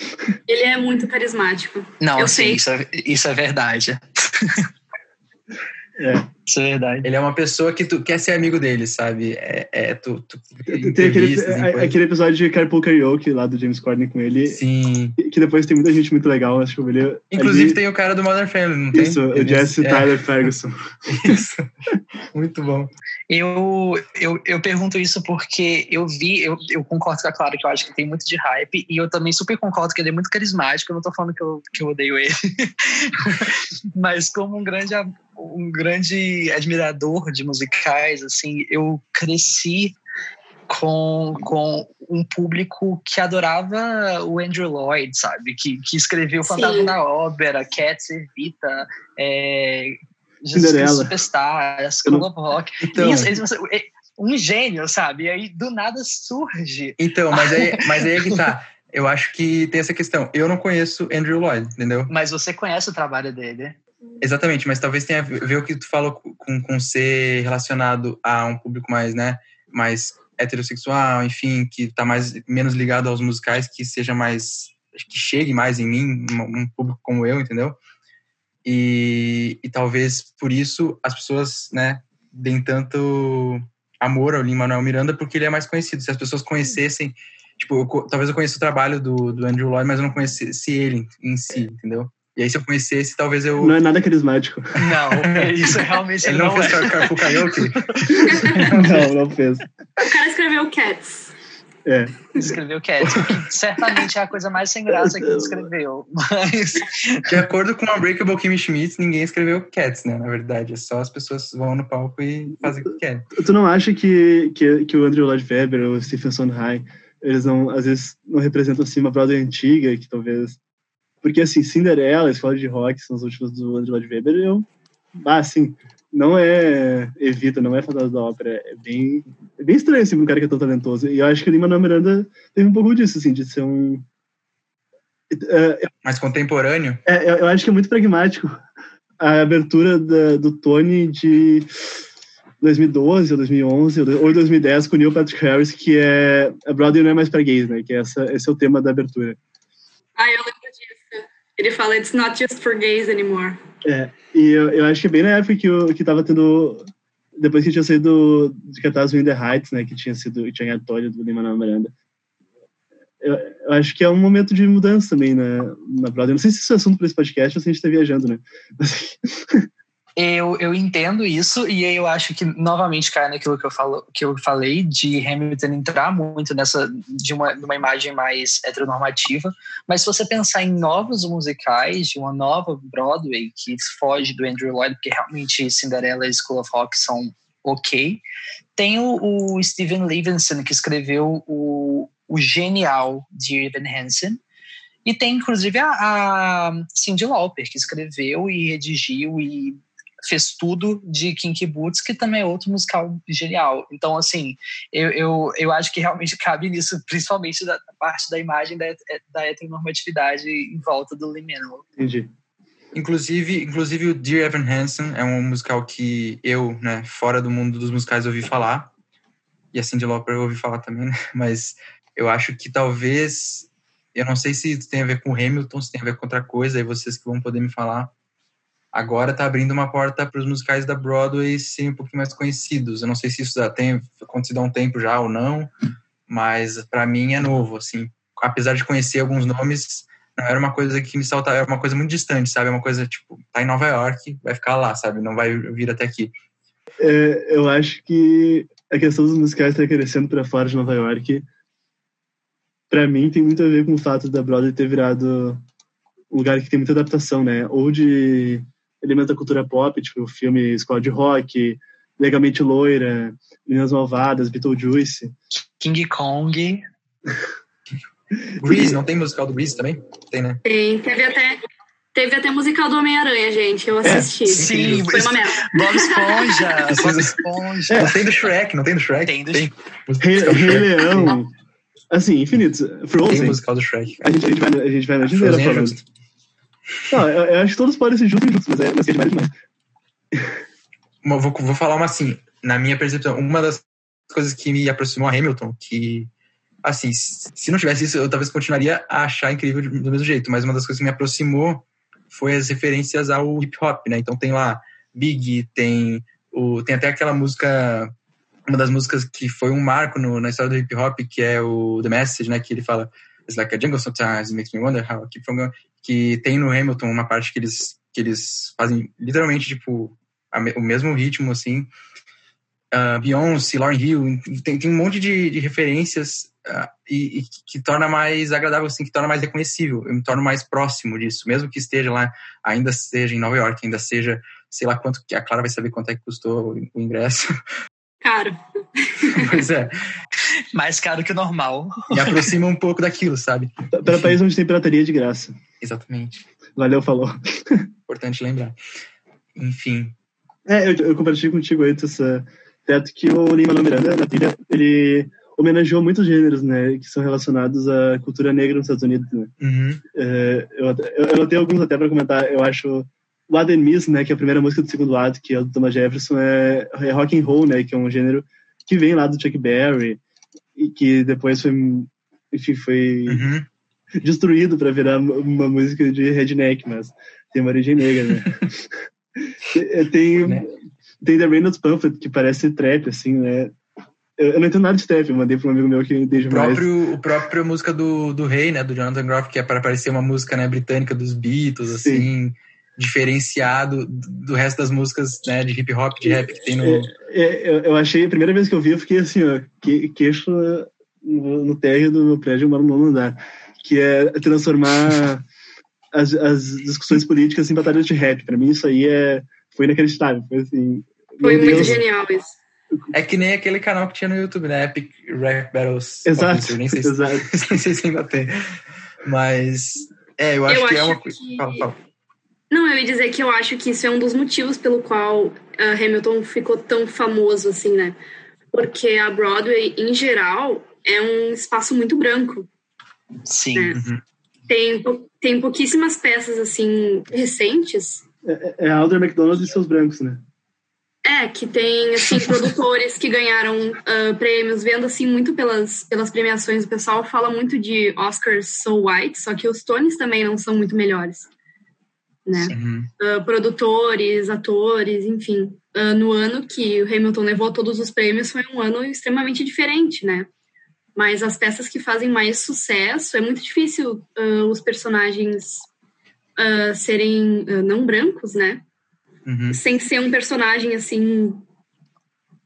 [SPEAKER 4] ele é muito carismático.
[SPEAKER 2] Não,
[SPEAKER 4] Eu
[SPEAKER 2] sim,
[SPEAKER 4] sei.
[SPEAKER 2] isso é, isso é verdade.
[SPEAKER 3] É.
[SPEAKER 2] Isso é verdade.
[SPEAKER 1] Ele é uma pessoa que tu quer ser amigo dele, sabe? É, é tu, tu
[SPEAKER 3] Tem aquele, a-
[SPEAKER 1] coisas.
[SPEAKER 3] aquele episódio de Carpool Karaoke lá do James Corden com ele,
[SPEAKER 1] Sim.
[SPEAKER 3] que depois tem muita gente muito legal. Acho que ele,
[SPEAKER 1] Inclusive
[SPEAKER 3] ali-
[SPEAKER 1] tem o cara do Modern Family, não tem?
[SPEAKER 3] Isso, o
[SPEAKER 1] Ele-
[SPEAKER 3] Jesse
[SPEAKER 1] é,
[SPEAKER 3] Tyler Ferguson.
[SPEAKER 1] Isso. Muito bom.
[SPEAKER 2] Eu, eu, eu pergunto isso porque eu vi, eu, eu concordo com a Clara que eu acho que tem muito de hype, e eu também super concordo que ele é muito carismático. Eu não tô falando que eu, que eu odeio ele, mas como um grande, um grande admirador de musicais, assim, eu cresci com, com um público que adorava o Andrew Lloyd, sabe? Que, que escreveu. Fantasma da Ópera, Cats, Evita, é, Jesus. Superstar, School
[SPEAKER 3] não-
[SPEAKER 2] of Rock.
[SPEAKER 1] Então,
[SPEAKER 2] Isso, eles- é um gênio, sabe? E aí do nada surge.
[SPEAKER 1] então mas, aí, mas aí é que tá. Eu acho que tem essa questão. Eu não conheço Andrew Lloyd, entendeu?
[SPEAKER 2] Mas você conhece o trabalho dele.
[SPEAKER 1] Exatamente, mas talvez tenha a ver o que tu falou com, com ser relacionado a um público mais, né, mais heterossexual, enfim, que tá mais menos ligado aos musicais, que seja mais que chegue mais em mim, um público como eu, entendeu? E, e talvez por isso as pessoas, né, deem tanto amor ao Lin-Manuel Miranda, porque ele é mais conhecido. Se as pessoas conhecessem, tipo, eu talvez eu conheça o trabalho do, do Andrew Lloyd, mas eu não conhecesse ele em si, entendeu? E aí se eu conhecesse, talvez eu...
[SPEAKER 3] Não é nada carismático.
[SPEAKER 2] Não, isso realmente
[SPEAKER 1] Ele não, fez
[SPEAKER 2] é.
[SPEAKER 1] Car- Carpool Karaoke?
[SPEAKER 3] não, não fez.
[SPEAKER 4] O cara escreveu Cats.
[SPEAKER 3] É.
[SPEAKER 2] Escreveu Cats, que certamente é a coisa mais sem graça que ele escreveu. Mas
[SPEAKER 1] De acordo com a Breakable Kimmy Schmidt, ninguém escreveu Cats, né? Na verdade, é só as pessoas vão no palco e fazem o que querem.
[SPEAKER 3] Tu não acha que, que, que o Andrew Lloyd Webber ou o Stephen Sondheim, eles não, às vezes, não representam assim, uma Broadway antiga, que talvez... Porque, assim, Cinderela, Escola de Rock, são os últimos do Andrew Lloyd Webber, eu... Ah, assim, não é Evita, não é Fantasma da Ópera, é bem, é bem estranho, assim, um cara que é tão talentoso. E eu acho que o Lin-Manuel Miranda teve um pouco disso, assim, de ser um... É,
[SPEAKER 1] Mas contemporâneo,
[SPEAKER 3] é, eu, eu acho que é muito pragmático a abertura da- do Tony de 2012 ou 2011 ou 2010 com o Neil Patrick Harris, que é a Broadway não é mais para gays, né? Que é essa, esse é o tema da abertura.
[SPEAKER 4] Ah, eu lembro. Ele fala, it's not just for gays anymore.
[SPEAKER 3] É, e eu, eu acho que bem na época que, eu, que tava tendo. Depois que tinha saído de Catarse in the Heights, né? Que tinha sido. que tinha ganhado Tony do Lin-Manuel Miranda. Eu, eu acho que é um momento de mudança também na, na Broadway. Não sei se isso é assunto para esse podcast ou se a gente tá viajando, né? Mas,
[SPEAKER 2] eu, eu entendo isso, e eu acho que novamente cai naquilo que eu, falo, que eu falei de Hamilton entrar muito nessa de uma, de uma imagem mais heteronormativa. Mas se você pensar em novos musicais, de uma nova Broadway que foge do Andrew Lloyd, porque realmente Cinderela e School of Rock são ok. Tem o, o Steven Levinson, que escreveu o, o genial de Evan Hansen. E tem, inclusive, a, a Cyndi Lauper, que escreveu e redigiu e fez tudo de Kinky Boots, que também é outro musical genial. Então, assim, eu, eu, eu acho que realmente cabe nisso, principalmente da, da parte da imagem da, da heteronormatividade em volta do Lin-Manuel.
[SPEAKER 3] entendi.
[SPEAKER 1] Inclusive, inclusive o Dear Evan Hansen é um musical que eu, né, fora do mundo dos musicais, ouvi falar. E a Cyndi Lauper eu ouvi falar também, né? Mas eu acho que talvez... Eu não sei se tem a ver com Hamilton, se tem a ver com outra coisa, aí vocês que vão poder me falar. Agora tá abrindo uma porta para os musicais da Broadway serem um pouquinho mais conhecidos. Eu não sei se isso já tem acontecido há um tempo já ou não, mas para mim é novo, assim. Apesar de conhecer alguns nomes, não era uma coisa que me saltava, era uma coisa muito distante, sabe? É uma coisa, tipo, tá em Nova York, vai ficar lá, sabe? Não vai vir até aqui.
[SPEAKER 3] É, eu acho que a questão dos musicais estar tá crescendo para fora de Nova York, para mim, tem muito a ver com o fato da Broadway ter virado um lugar que tem muita adaptação, né? Ou de elementos da cultura pop, tipo o filme Escola de Rock, Legalmente Loira, Meninas Malvadas, Beetlejuice.
[SPEAKER 2] King Kong.
[SPEAKER 1] Grease, não tem musical do Grease também? Tem, né?
[SPEAKER 4] Tem, teve até, teve até musical do Homem-Aranha, gente. Eu é, assisti. É,
[SPEAKER 2] sim, foi uma merda. Bob Esponja, Bob Esponja.
[SPEAKER 1] É, não tem do Shrek, não tem do Shrek?
[SPEAKER 2] Tem do tem.
[SPEAKER 3] Rei, Rei Leão. Assim, infinitos. Frozen.
[SPEAKER 1] Tem musical do Shrek.
[SPEAKER 3] A gente, a gente vai, a gente vai na Disney é falando. Não, eu, eu, acho que todos podem ser juntos, mas é, mas é demais demais.
[SPEAKER 1] Vou, vou falar uma assim, na minha percepção, uma das coisas que me aproximou a Hamilton, que assim, se não tivesse isso, eu talvez continuaria a achar incrível do mesmo jeito, mas uma das coisas que me aproximou foi as referências ao hip hop, né? Então tem lá Big, tem o tem até aquela música uma das músicas que foi um marco no, na história do hip hop, que é o The Message, né, que ele fala It's like a jungle sometimes, it makes me wonder how I keep from going. Que tem no Hamilton uma parte que eles que eles fazem literalmente tipo a, o mesmo ritmo assim. Uh, Beyoncé, Lauryn Hill, tem, tem um monte de, de referências uh, e, e, que torna mais agradável, assim, que torna mais reconhecível. Eu me torno mais próximo disso, mesmo que esteja lá, ainda seja em Nova York, ainda seja, sei lá quanto, que a Clara vai saber quanto é que custou o, o ingresso.
[SPEAKER 4] Caro.
[SPEAKER 1] pois é.
[SPEAKER 2] Mais caro que o normal.
[SPEAKER 1] Me aproxima um pouco daquilo, sabe?
[SPEAKER 3] Para país onde tem pirataria de graça.
[SPEAKER 1] Exatamente.
[SPEAKER 3] Valeu, falou.
[SPEAKER 1] Importante lembrar. Enfim.
[SPEAKER 3] É, eu, eu compartilhei contigo aí essa teto que o Lima Miranda, na trilha, ele homenageou muitos gêneros, né, que são relacionados à cultura negra nos Estados Unidos, né.
[SPEAKER 1] Uhum.
[SPEAKER 3] É, eu, eu, eu tenho alguns até para comentar, eu acho o Adam Miss, né, que é a primeira música do segundo lado, que é do Thomas Jefferson, é, é rock and roll, né, que é um gênero que vem lá do Chuck Berry e que depois foi, enfim, foi
[SPEAKER 1] uhum.
[SPEAKER 3] destruído para virar uma música de redneck, mas tem uma origem negra, né. tem, né? tem The Reynolds Pamphlet, que parece trap, assim, né, eu, eu não entendo nada de trap, eu mandei para um amigo meu que entende
[SPEAKER 1] o próprio, mais. O próprio música do, do Rei, né, do Jonathan Groff, que é para parecer uma música né, britânica dos Beatles, Sim. assim diferenciado do resto das músicas né, de hip hop, de rap que tem no. É,
[SPEAKER 3] é, eu achei, a primeira vez que eu vi, eu fiquei assim, ó, que, queixo no, no térreo do meu prédio, eu moro no andar, que é transformar as, as discussões políticas em batalhas de rap. Para mim, isso aí é, foi inacreditável. Foi assim.
[SPEAKER 4] Foi muito Deus. genial isso.
[SPEAKER 1] É que nem aquele canal que tinha no YouTube, né? Epic Rap Battles.
[SPEAKER 3] Exato.
[SPEAKER 1] Nem sei,
[SPEAKER 3] exato.
[SPEAKER 1] nem sei se ainda tem. Mas, é, eu acho
[SPEAKER 4] eu
[SPEAKER 1] que
[SPEAKER 4] acho
[SPEAKER 1] é uma coisa.
[SPEAKER 4] Que...
[SPEAKER 1] Fala, fala.
[SPEAKER 4] Não, eu ia dizer que eu acho que isso é um dos motivos pelo qual uh, Hamilton ficou tão famoso, assim, né? Porque a Broadway, em geral, é um espaço muito branco.
[SPEAKER 2] Sim.
[SPEAKER 4] Né? Uhum. Tem, tem pouquíssimas peças, assim, recentes.
[SPEAKER 3] É, é Alder McDonald e seus brancos, né?
[SPEAKER 4] É, que tem, assim, produtores que ganharam uh, prêmios, vendo, assim, muito pelas, pelas premiações. O pessoal fala muito de Oscars So White, só que os Tonys também não são muito melhores né?
[SPEAKER 1] Uhum.
[SPEAKER 4] Uh, produtores, atores, enfim. Uh, no ano que o Hamilton levou todos os prêmios foi um ano extremamente diferente, né? Mas as peças que fazem mais sucesso é muito difícil uh, os personagens serem não brancos, né?
[SPEAKER 1] Uhum.
[SPEAKER 4] Sem ser um personagem assim,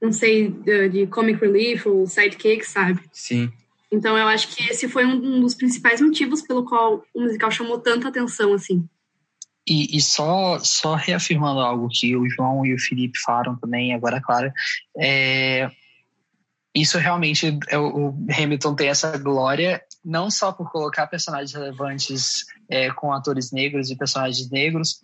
[SPEAKER 4] não sei, de, comic relief ou sidekick, sabe?
[SPEAKER 1] Sim.
[SPEAKER 4] Então eu acho que esse foi um dos principais motivos pelo qual o musical chamou tanta atenção, assim.
[SPEAKER 2] E, e, só, só reafirmando algo que o João e o Felipe falaram também, agora, claro, é, isso realmente, é, o Hamilton tem essa glória, não só por colocar personagens relevantes é, com atores negros e personagens negros,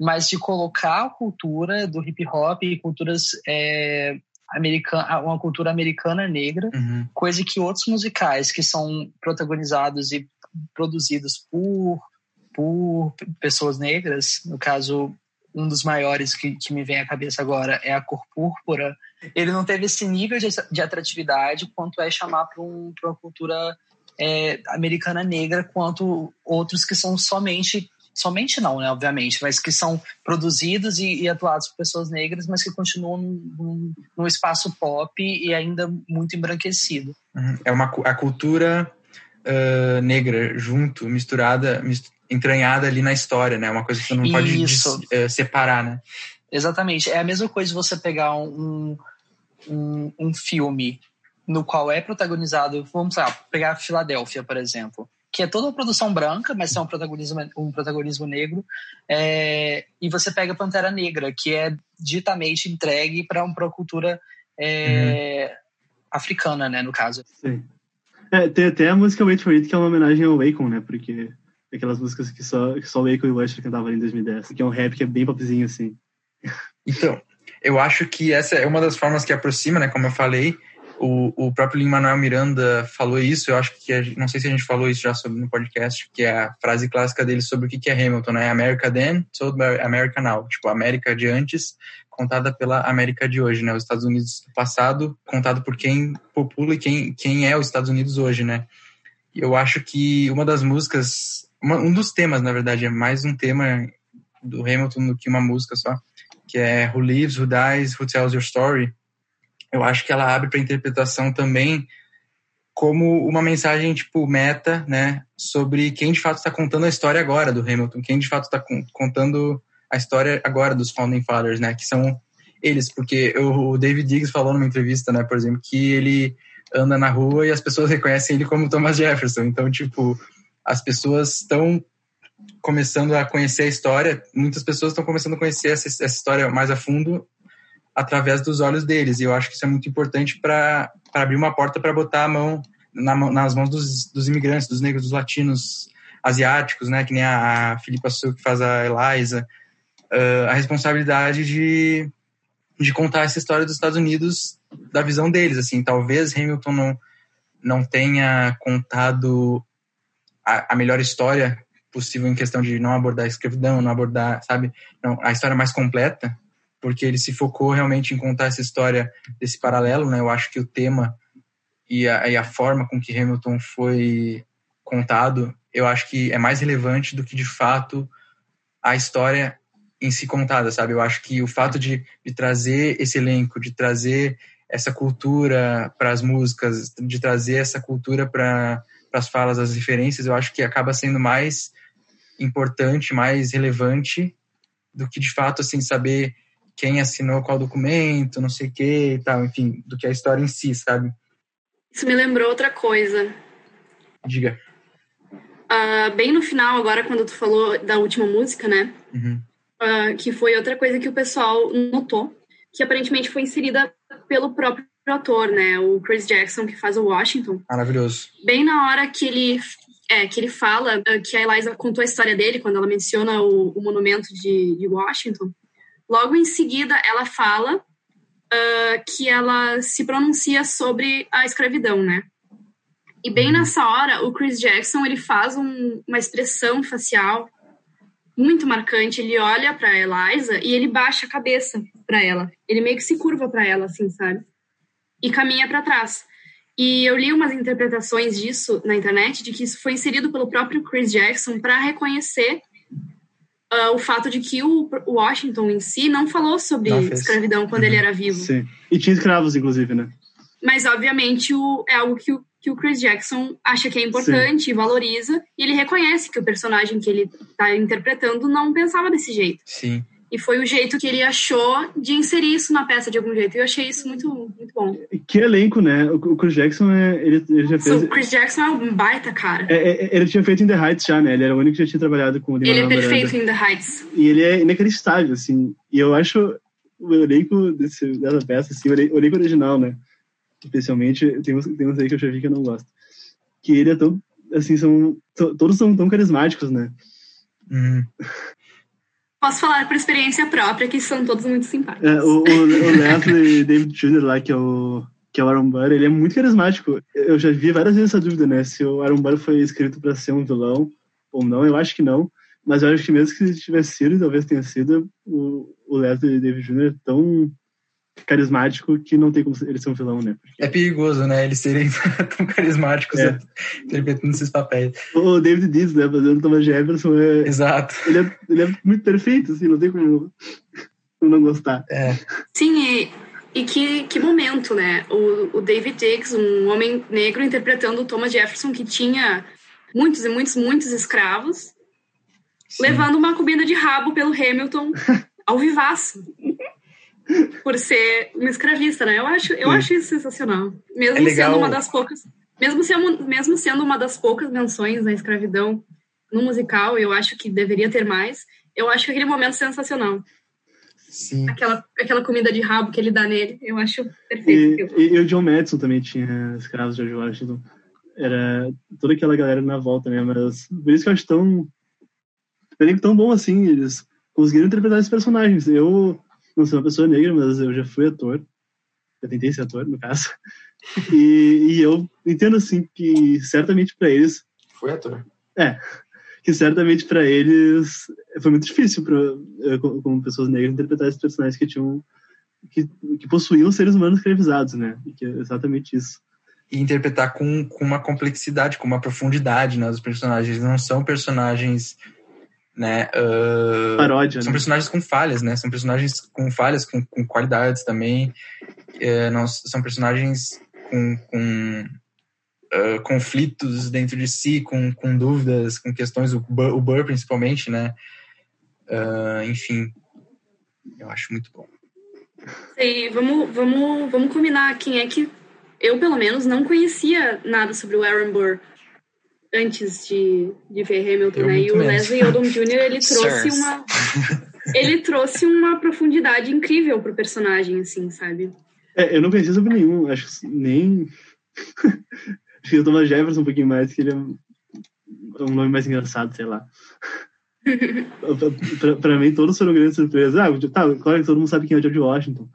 [SPEAKER 2] mas de colocar a cultura do hip hop e culturas é, americana, uma cultura americana negra,
[SPEAKER 1] uhum.
[SPEAKER 2] coisa que outros musicais que são protagonizados e produzidos por por pessoas negras, no caso, um dos maiores que, que me vem à cabeça agora é a Cor Púrpura, ele não teve esse nível de, de atratividade quanto é chamar para um, uma cultura é, americana negra, quanto outros que são somente somente não, né, obviamente, mas que são produzidos e, e atuados por pessoas negras, mas que continuam num, num, espaço pop e ainda muito embranquecido.
[SPEAKER 1] Uhum. É uma a cultura uh, negra junto, misturada, mist, entranhada ali na história, né? Uma coisa que você não pode uh, separar, né?
[SPEAKER 2] Exatamente. É a mesma coisa você pegar um, um, um filme no qual é protagonizado, vamos lá, pegar Filadélfia, por exemplo que é toda uma produção branca, mas é um protagonismo, um protagonismo negro. É, e você pega Pantera Negra, que é ditamente entregue para uma cultura é, uhum. africana, né, no caso.
[SPEAKER 3] Sim. É, tem até a música Wait For It, que é uma homenagem ao Akon, né, porque aquelas músicas que só, que só o Akon e o Usher cantavam em 2010, que é um rap que é bem popzinho, assim.
[SPEAKER 1] Então, eu acho que essa é uma das formas que aproxima, né, como eu falei, o, o próprio Lin-Manuel Miranda falou isso, eu acho que, a, não sei se a gente falou isso já sobre no podcast, que é a frase clássica dele sobre o que é Hamilton, né? America then, told by America now. Tipo, América de antes, contada pela América de hoje, né? Os Estados Unidos do passado, contado por quem popula e quem, quem é os Estados Unidos hoje, né? Eu acho que uma das músicas, uma, um dos temas, na verdade, é mais um tema do Hamilton do que uma música só, que é Who Lives, Who Dies, Who Tells Your Story, eu acho que ela abre para interpretação também como uma mensagem tipo meta, né, sobre quem de fato está contando a história agora do Hamilton, quem de fato está contando a história agora dos founding fathers, né, que são eles, porque o David Diggs falou numa entrevista, né, por exemplo, que ele anda na rua e as pessoas reconhecem ele como Thomas Jefferson. Então, tipo, as pessoas estão começando a conhecer a história, muitas pessoas estão começando a conhecer essa, essa história mais a fundo através dos olhos deles. E eu acho que isso é muito importante para abrir uma porta para botar a mão na, nas mãos dos, dos, imigrantes, dos negros, dos latinos, asiáticos, né? Que nem a, a Filipa Su, que faz a Eliza. Uh, a responsabilidade de, de contar essa história dos Estados Unidos da visão deles, assim. Talvez Hamilton não, não tenha contado a, a melhor história possível em questão de não abordar a escravidão, não abordar, sabe, não, a história mais completa, porque ele se focou realmente em contar essa história desse paralelo, né? Eu acho que o tema e a, e a forma com que Hamilton foi contado, eu acho que é mais relevante do que de fato a história em si contada, sabe? Eu acho que o fato de, de trazer esse elenco, de trazer essa cultura para as músicas, de trazer essa cultura para as falas, as referências, eu acho que acaba sendo mais importante, mais relevante do que de fato assim saber quem assinou qual documento, não sei o que e tal, enfim, do que a história em si, sabe?
[SPEAKER 4] Isso me lembrou outra coisa.
[SPEAKER 1] Diga.
[SPEAKER 4] Uh, bem no final, agora, quando tu falou da última música, né?
[SPEAKER 1] Uhum.
[SPEAKER 4] Uh, que foi outra coisa que o pessoal notou, que aparentemente foi inserida pelo próprio ator, né? O Chris Jackson, que faz o Washington.
[SPEAKER 1] Maravilhoso.
[SPEAKER 4] Bem na hora que ele é, que ele fala uh, que a Eliza contou a história dele quando ela menciona o, o monumento de, de Washington. Logo em seguida, ela fala uh, que ela se pronuncia sobre a escravidão, né? E bem uhum. nessa hora, o Chris Jackson ele faz um, uma expressão facial muito marcante. Ele olha para Eliza e ele baixa a cabeça para ela. Ele meio que se curva para ela, assim, sabe? E caminha para trás. E eu li umas interpretações disso na internet, de que isso foi inserido pelo próprio Chris Jackson para reconhecer uh, o fato de que o, Washington em si não falou sobre não escravidão quando uhum. ele era vivo.
[SPEAKER 3] Sim. E tinha escravos, inclusive, né?
[SPEAKER 4] Mas, obviamente, o, é algo que o, que o Chris Jackson acha que é importante Sim. e valoriza, e ele reconhece que o personagem que ele está interpretando não pensava desse jeito.
[SPEAKER 1] Sim.
[SPEAKER 4] E foi o jeito que ele achou de inserir isso na peça de algum jeito. E eu achei isso muito, muito bom.
[SPEAKER 3] Que elenco, né? O Chris Jackson, é, ele, ele já fez...
[SPEAKER 4] O Chris Jackson é um baita, cara.
[SPEAKER 3] É, é, ele tinha feito In The Heights já, né? Ele era o único que já tinha trabalhado com o
[SPEAKER 4] Ele é perfeito em The Heights.
[SPEAKER 3] E ele é inacreditável, assim. E eu acho o elenco desse, dessa peça, assim, o elenco original, né? Especialmente, tem uns, tem uns aí que eu já vi que eu não gosto. Que ele é tão, assim, são... Todos são tão carismáticos, né?
[SPEAKER 1] Uhum.
[SPEAKER 4] Posso falar por experiência própria que são todos muito simpáticos. É,
[SPEAKER 3] o, o, o Leslie David Jr. lá, que é o, que é o Aaron Burr, ele é muito carismático. Eu já vi várias vezes essa dúvida, né? Se o Aaron Burr foi escrito para ser um vilão ou não, eu acho que não. Mas eu acho que mesmo que tivesse sido, talvez tenha sido, o, o Leslie David Jr. é tão carismático que não tem como ele ser um vilão, né?
[SPEAKER 1] Porque... É perigoso, né? Eles serem tão carismáticos é. interpretando esses papéis.
[SPEAKER 3] O David Diz, né? Fazendo Thomas Jefferson é...
[SPEAKER 1] Exato.
[SPEAKER 3] Ele é, ele é muito perfeito, assim, não tem como não gostar.
[SPEAKER 1] É.
[SPEAKER 4] Sim, e, e que, que momento, né? O, o David Diggs, um homem negro interpretando o Thomas Jefferson, que tinha muitos e muitos, muitos escravos, Sim. levando uma comida de rabo pelo Hamilton ao vivaço por ser uma escravista, né? Eu acho, eu acho isso sensacional. Mesmo é sendo uma das poucas, mesmo sendo, mesmo sendo uma das poucas menções da escravidão no musical, eu acho que deveria ter mais. Eu acho aquele momento sensacional.
[SPEAKER 1] Sim.
[SPEAKER 4] Aquela, aquela comida de rabo que ele dá nele, eu acho perfeito.
[SPEAKER 3] E, e, o John Madison também tinha escravos de George Washington. Era toda aquela galera na volta, né? Mas por isso que eu acho tão. tão bom assim. Eles conseguiram interpretar esses personagens. Eu não sou uma pessoa negra, mas eu já fui ator. Eu tentei ser ator, no caso. E, e eu entendo, assim, que certamente para eles.
[SPEAKER 1] Foi ator.
[SPEAKER 3] É. Que certamente para eles foi muito difícil, pra, como pessoas negras, interpretar esses personagens que tinham. que, que possuíam seres humanos escravizados, né? E que é exatamente isso
[SPEAKER 1] e interpretar com, com uma complexidade, com uma profundidade, né? Os personagens não são personagens né? Uh,
[SPEAKER 3] Paródia.
[SPEAKER 1] São
[SPEAKER 3] né?
[SPEAKER 1] personagens com falhas, né? São personagens com falhas, com, com qualidades também. É, não, são personagens com, com uh, conflitos dentro de si, com, com dúvidas, com questões, o Burr, o Burr principalmente, né? Uh, enfim, eu acho muito bom.
[SPEAKER 4] E vamos, vamos, vamos combinar quem é que eu, pelo menos, não conhecia nada sobre o Aaron Burr antes de, de ver Hamilton, eu né? E o menos. Leslie Odom Jr. ele trouxe uma ele trouxe uma profundidade incrível pro personagem, assim, sabe?
[SPEAKER 3] É, eu não conhecia sobre nenhum, acho que nem acho que o Thomas Jefferson um pouquinho mais, que ele é um nome mais engraçado, sei lá. pra, pra, mim, todos foram grandes surpresas. Ah, tá, claro que todo mundo sabe quem é o George Washington.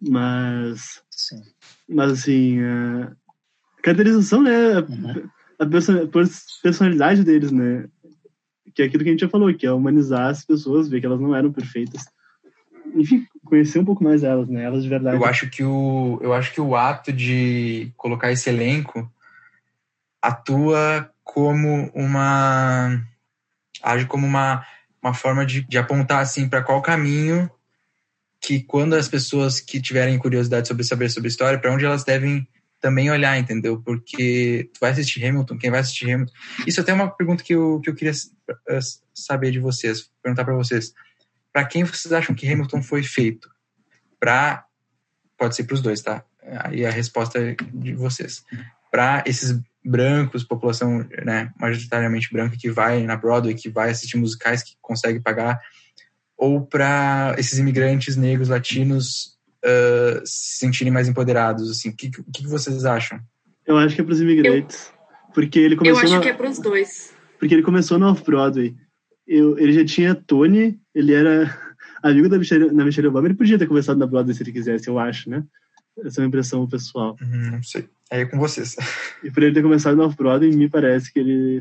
[SPEAKER 3] Mas. Sim. Mas, assim. A caracterização, né? Uhum a personalidade deles, né? Que é aquilo que a gente já falou, que é humanizar as pessoas, ver que elas não eram perfeitas. Enfim, conhecer um pouco mais elas, né? Elas de verdade.
[SPEAKER 1] Eu acho que o, eu acho que o ato de colocar esse elenco atua como uma age como uma, uma forma de, de apontar assim para qual caminho que quando as pessoas que tiverem curiosidade sobre saber sobre história, para onde elas devem também olhar, entendeu? Porque tu vai assistir Hamilton, quem vai assistir Hamilton. Isso até é uma pergunta que eu, que eu queria eh, saber de vocês, perguntar para vocês. Para quem vocês acham que Hamilton foi feito? Para pode ser para os dois, tá? Aí a resposta é de vocês. Para esses brancos, população, né, majoritariamente branca que vai na Broadway, que vai assistir musicais, que consegue pagar, ou para esses imigrantes negros, latinos uh, se sentirem mais empoderados? Assim, o que, que, vocês acham?
[SPEAKER 3] Eu acho que é para os imigrantes. Eu, porque ele começou.
[SPEAKER 4] Eu acho
[SPEAKER 3] na,
[SPEAKER 4] que é para os dois.
[SPEAKER 3] Porque ele começou no Off-Broadway. ele já tinha Tony, ele era amigo da Michelle, da Michelle Obama. Ele podia ter começado na Broadway se ele quisesse, eu acho, né? Essa é uma impressão pessoal.
[SPEAKER 1] Uhum, não sei. Aí é com vocês.
[SPEAKER 3] E por ele ter começado no Off-Broadway, me parece que ele,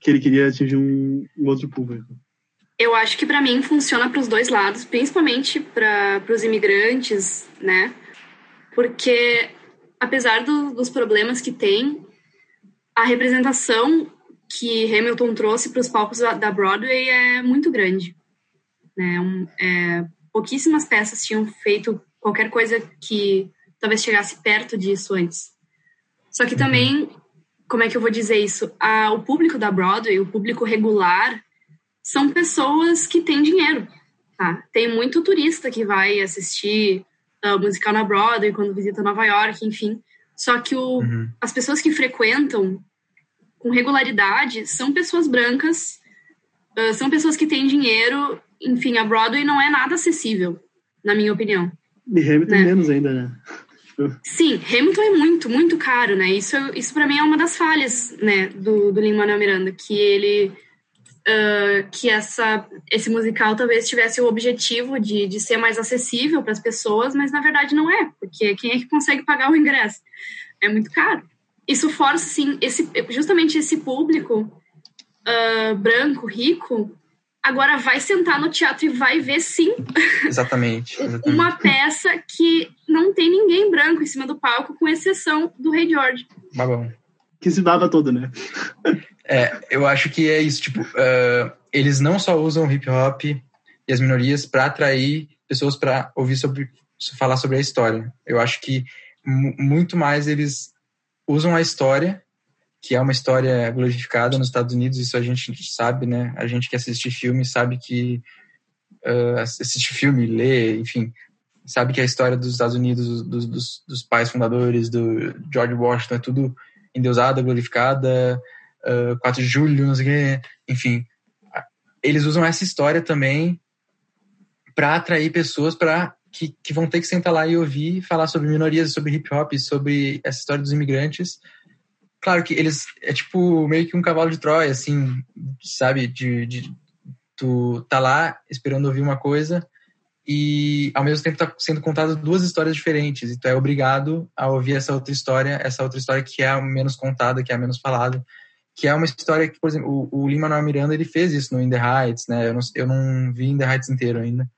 [SPEAKER 3] que ele queria atingir um, um outro público.
[SPEAKER 4] Eu acho que para mim funciona para os dois lados, principalmente para os imigrantes, né? Porque apesar do, dos problemas que tem, a representação que Hamilton trouxe para os palcos da Broadway é muito grande. Né? Um, é, pouquíssimas peças tinham feito qualquer coisa que talvez chegasse perto disso antes. Só que também, como é que eu vou dizer isso? A, o público da Broadway, o público regular, são pessoas que têm dinheiro. Tá? Tem muito turista que vai assistir uh, musical na Broadway quando visita Nova York, enfim. Só que o, uhum. as pessoas que frequentam com regularidade são pessoas brancas, uh, são pessoas que têm dinheiro. Enfim, a Broadway não é nada acessível, na minha opinião.
[SPEAKER 3] E Hamilton né? menos ainda, né?
[SPEAKER 4] Sim, Hamilton é muito, muito caro, né? Isso, isso para mim é uma das falhas, né, do, do Lin-Manuel Miranda, que ele uh, que essa, esse musical talvez tivesse o objetivo de, de ser mais acessível para as pessoas, mas na verdade não é, porque quem é que consegue pagar o ingresso? É muito caro. Isso força, sim, esse, justamente esse público uh, branco, rico, agora vai sentar no teatro e vai ver sim.
[SPEAKER 1] Exatamente, exatamente.
[SPEAKER 4] Uma peça que não tem ninguém branco em cima do palco, com exceção do Rei George.
[SPEAKER 1] Babão.
[SPEAKER 3] Que se baba todo, né?
[SPEAKER 1] É, eu acho que é isso, tipo, uh, eles não só usam hip hop e as minorias para atrair pessoas para ouvir sobre, falar sobre a história. Eu acho que muito mais eles usam a história que é uma história glorificada nos Estados Unidos, isso a gente sabe, né? A gente que assiste filme sabe que uh, assiste filme, lê, enfim, sabe que a história dos Estados Unidos, dos, dos, dos pais fundadores, do George Washington, é tudo endeusada, glorificada, uh, 4 de julho, não sei o quê, enfim. Eles usam essa história também para atrair pessoas para que, que vão ter que sentar lá e ouvir falar sobre minorias, sobre hip hop, sobre essa história dos imigrantes claro que eles é tipo meio que um cavalo de Troia, assim, sabe? De, de tu tá lá esperando ouvir uma coisa e ao mesmo tempo tá sendo contadas duas histórias diferentes e tu é obrigado a ouvir essa outra história, essa outra história que é a menos contada, que é a menos falada, que é uma história que, por exemplo, o, o Lin-Manuel Miranda ele fez isso no In The Heights, né? Eu não, eu não vi In The Heights inteiro ainda,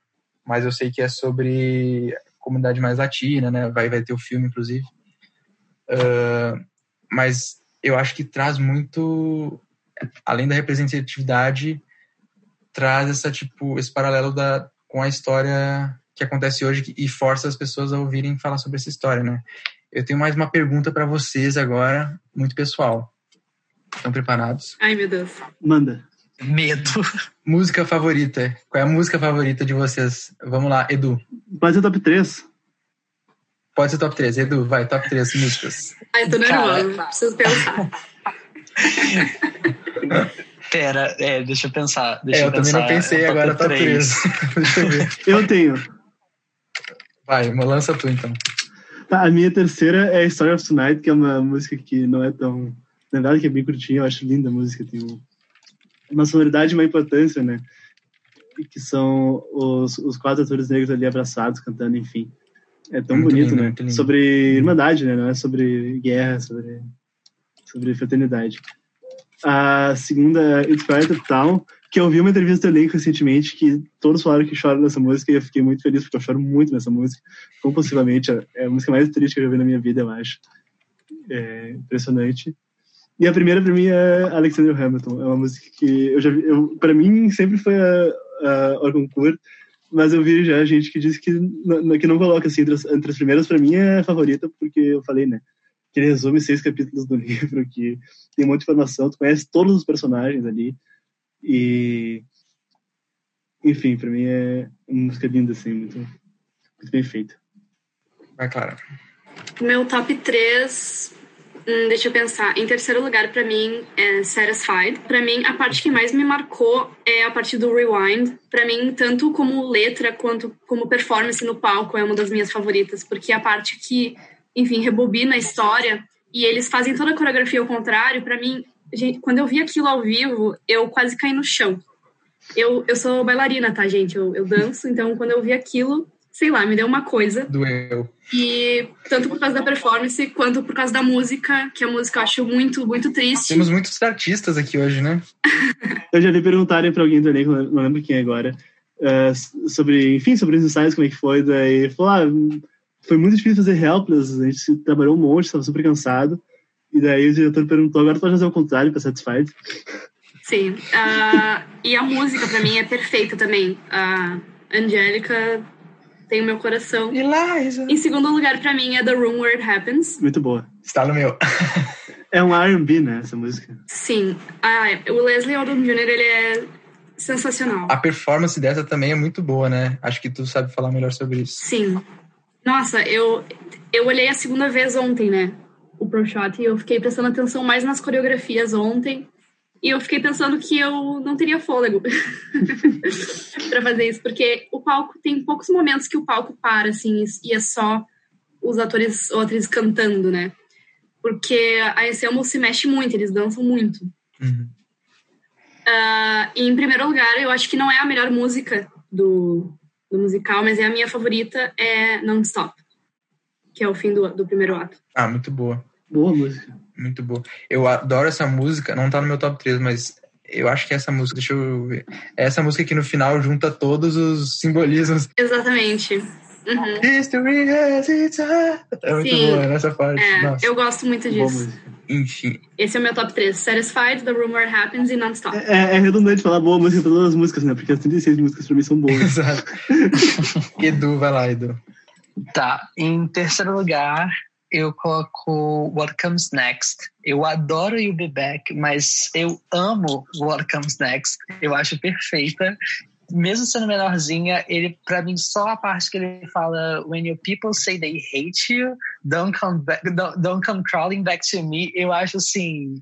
[SPEAKER 1] mas eu sei que é sobre comunidade mais latina, né? Vai, vai ter o filme, inclusive. Uh, mas eu acho que traz muito, além da representatividade, traz essa tipo esse paralelo da com a história que acontece hoje e força as pessoas a ouvirem falar sobre essa história, né? Eu tenho mais uma pergunta para vocês agora, muito pessoal. Estão preparados?
[SPEAKER 4] Ai, meu Deus.
[SPEAKER 3] Manda.
[SPEAKER 2] Medo.
[SPEAKER 1] Música favorita. Qual é a música favorita de vocês? Vamos lá, Edu.
[SPEAKER 3] Pode ser top 3.
[SPEAKER 1] Pode ser top 3. Edu, vai, top 3 músicas.
[SPEAKER 4] Ai, tô nervosa. Preciso pensar.
[SPEAKER 2] Pera, é, deixa eu pensar. Deixa
[SPEAKER 1] é, eu, eu também não pensei, agora top 3. deixa eu ver.
[SPEAKER 3] Eu tenho.
[SPEAKER 1] Vai, lança tu então.
[SPEAKER 3] Tá, a minha terceira é Story of Tonight, que é uma música que não é tão. Na verdade, que é bem curtinha, eu acho linda a música. Tem uma sonoridade e uma importância, né? Que são os, os quatro atores negros ali abraçados, cantando, enfim. É tão muito bonito, lindo, né? Sobre irmandade, né? Não é sobre guerra, sobre, sobre fraternidade. A segunda, It's Town, que eu vi uma entrevista do elenco recentemente que todos falaram que choram nessa música e eu fiquei muito feliz porque eu choro muito nessa música, compulsivamente. É a música mais triste que eu já vi na minha vida, eu acho. É impressionante. E a primeira pra mim é Alexander Hamilton. É uma música que eu já vi, eu, pra mim sempre foi a, a Orconcourt mas eu vi já gente que diz que, que não coloca assim entre as, entre as primeiras, para mim é a favorita, porque eu falei, né? Que ele resume seis capítulos do livro, que tem muita informação, tu conhece todos os personagens ali. E. Enfim, para mim é uma música linda, assim, muito, muito bem feita.
[SPEAKER 1] Vai, Clara.
[SPEAKER 4] Meu top 3 Hum, deixa eu pensar. Em terceiro lugar, para mim, é Satisfied. Para mim, a parte que mais me marcou é a parte do Rewind. Para mim, tanto como letra quanto como performance no palco, é uma das minhas favoritas, porque a parte que, enfim, rebobina a história e eles fazem toda a coreografia ao contrário, para mim, gente, quando eu vi aquilo ao vivo, eu quase caí no chão. Eu, eu sou bailarina, tá, gente? Eu, eu danço, então quando eu vi aquilo, sei lá, me deu uma coisa.
[SPEAKER 1] Doeu.
[SPEAKER 4] E tanto por causa da performance quanto por causa da música, que a música eu acho muito, muito triste.
[SPEAKER 1] Temos muitos artistas aqui hoje, né?
[SPEAKER 3] eu já vi perguntarem para alguém do elenco, não lembro quem agora, uh, sobre, enfim, sobre os ensaios, como é que foi. Daí falou, ah, foi muito difícil fazer Helpless, a gente trabalhou um monte, estava super cansado. E daí o diretor perguntou, agora pode fazer o contrário para Satisfied?
[SPEAKER 4] Sim. Uh, e a música, para mim, é perfeita também. A Angélica tem o meu coração.
[SPEAKER 1] Eliza.
[SPEAKER 4] Em segundo lugar, para mim, é The Room Where It Happens.
[SPEAKER 3] Muito boa.
[SPEAKER 1] Está no meu.
[SPEAKER 3] é um R&B, né, essa música?
[SPEAKER 4] Sim. Ah, o Leslie Odom Jr., ele é sensacional.
[SPEAKER 1] A performance dessa também é muito boa, né? Acho que tu sabe falar melhor sobre isso.
[SPEAKER 4] Sim. Nossa, eu, eu olhei a segunda vez ontem, né? O Pro Shot, e eu fiquei prestando atenção mais nas coreografias ontem. E eu fiquei pensando que eu não teria fôlego para fazer isso, porque o palco tem poucos momentos que o palco para, assim, e é só os atores ou atrizes cantando, né? Porque a Ensemble se mexe muito, eles dançam muito. Uhum. Uh, e em primeiro lugar, eu acho que não é a melhor música do, do musical, mas é a minha favorita, é Non-Stop, que é o fim do, do primeiro ato.
[SPEAKER 1] Ah, muito boa.
[SPEAKER 3] Boa música.
[SPEAKER 1] Muito boa. Eu adoro essa música, não tá no meu top 3, mas Eu acho que essa música, deixa eu ver. É essa música que no final junta todos os simbolismos.
[SPEAKER 4] Exatamente. Uhum.
[SPEAKER 1] History has its É muito
[SPEAKER 4] Sim.
[SPEAKER 1] boa nessa parte.
[SPEAKER 4] É,
[SPEAKER 1] Nossa,
[SPEAKER 4] eu gosto muito disso.
[SPEAKER 1] enfim.
[SPEAKER 4] Esse é o meu top 3. Satisfied, The Rumor Happens e Non-Stop.
[SPEAKER 3] É, é redundante falar boa música pra todas as músicas, né? Porque as 36 músicas pra mim são boas.
[SPEAKER 1] Exato. Edu, vai lá, Edu.
[SPEAKER 2] Tá, em terceiro lugar, eu coloco What Comes Next. Eu adoro You Be Back, mas eu amo What Comes Next. Eu acho perfeita. Mesmo sendo menorzinha, ele, pra mim, só a parte que ele fala When your people say they hate you, don't come, back, don't, don't come crawling back to me. Eu acho assim.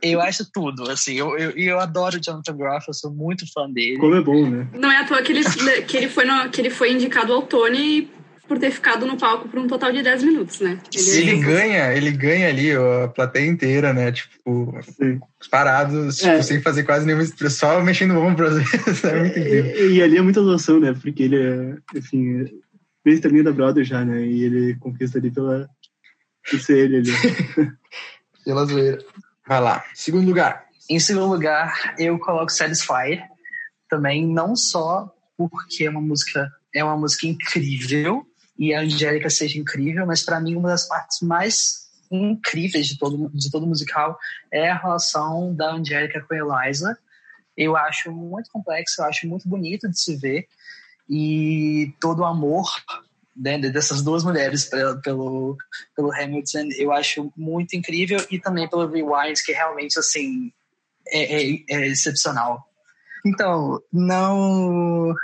[SPEAKER 2] Eu acho tudo, assim. Eu, eu, eu adoro Jonathan Groff, eu sou muito fã dele.
[SPEAKER 3] Como é bom, né?
[SPEAKER 4] Não é à toa que ele, que ele, foi, no- que ele foi indicado ao Tony por ter ficado no palco por um total de 10 minutos, né? Ele-
[SPEAKER 2] Sim.
[SPEAKER 1] Ele ganha, ele ganha ali ó, a plateia inteira, né? Tipo,
[SPEAKER 3] Sim.
[SPEAKER 1] parados, tipo,
[SPEAKER 3] É.
[SPEAKER 1] sem fazer quase nenhuma expressão, só mexendo o ombro às vezes. É muito incrível.
[SPEAKER 3] E, e ali é muita doação, né? Porque ele é, enfim, bem estrelinha da Brother já, né? E ele conquista ali pela, por ser ele ali.
[SPEAKER 1] Pela zoeira. Vai lá. Segundo lugar.
[SPEAKER 2] Em segundo lugar, eu coloco Satisfy. Também não só porque é uma música é uma música incrível e a Angélica seja incrível, mas para mim uma das partes mais incríveis de todo de todo musical é a relação da Angélica com a Eliza. Eu acho muito complexo, eu acho muito bonito de se ver e todo o amor né, dessas duas mulheres pelo, pelo, pelo Hamilton eu acho muito incrível e também pelo Rewind, que realmente assim é, é- é excepcional. Então, não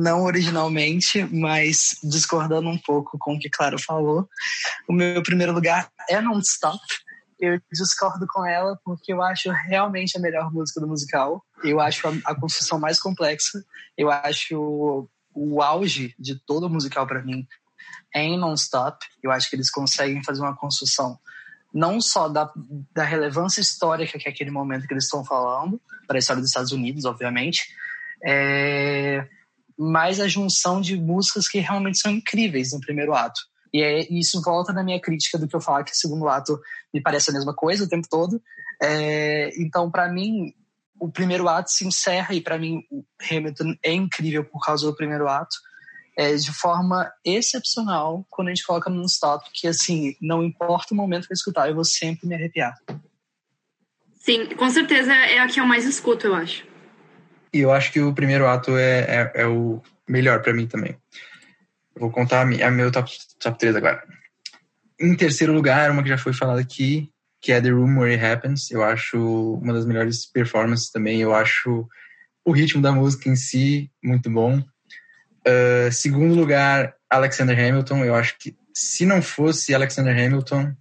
[SPEAKER 2] não originalmente, mas discordando um pouco com o que Claro falou, o meu primeiro lugar é Non-Stop. Eu discordo com ela porque eu acho realmente a melhor música do musical. Eu acho a, a construção mais complexa. Eu acho o auge de todo o musical para mim é em Non-Stop. Eu acho que eles conseguem fazer uma construção não só da, da relevância histórica que é aquele momento que eles estão falando, para a história dos Estados Unidos, obviamente, é, mas a junção de músicas que realmente são incríveis no primeiro ato. E é, isso volta na minha crítica do que eu falo que o segundo ato me parece a mesma coisa o tempo todo. É, então, para mim, o primeiro ato se encerra e para mim o Hamilton é incrível por causa do primeiro ato é, de forma excepcional quando a gente coloca num stop que assim não importa o momento que eu escutar eu vou sempre me arrepiar
[SPEAKER 4] Sim, com certeza é a que eu mais escuto, eu acho.
[SPEAKER 1] E eu acho que o primeiro ato é, é, é o melhor pra mim também. Eu vou contar a, mi- a meu top, top 3 agora. Em terceiro lugar, uma que já foi falada aqui, que é The Room Where It Happens. Eu acho uma das melhores performances também. Eu acho o ritmo da música em si muito bom. Uh, segundo lugar, Alexander Hamilton. Eu acho que se não fosse Alexander Hamilton,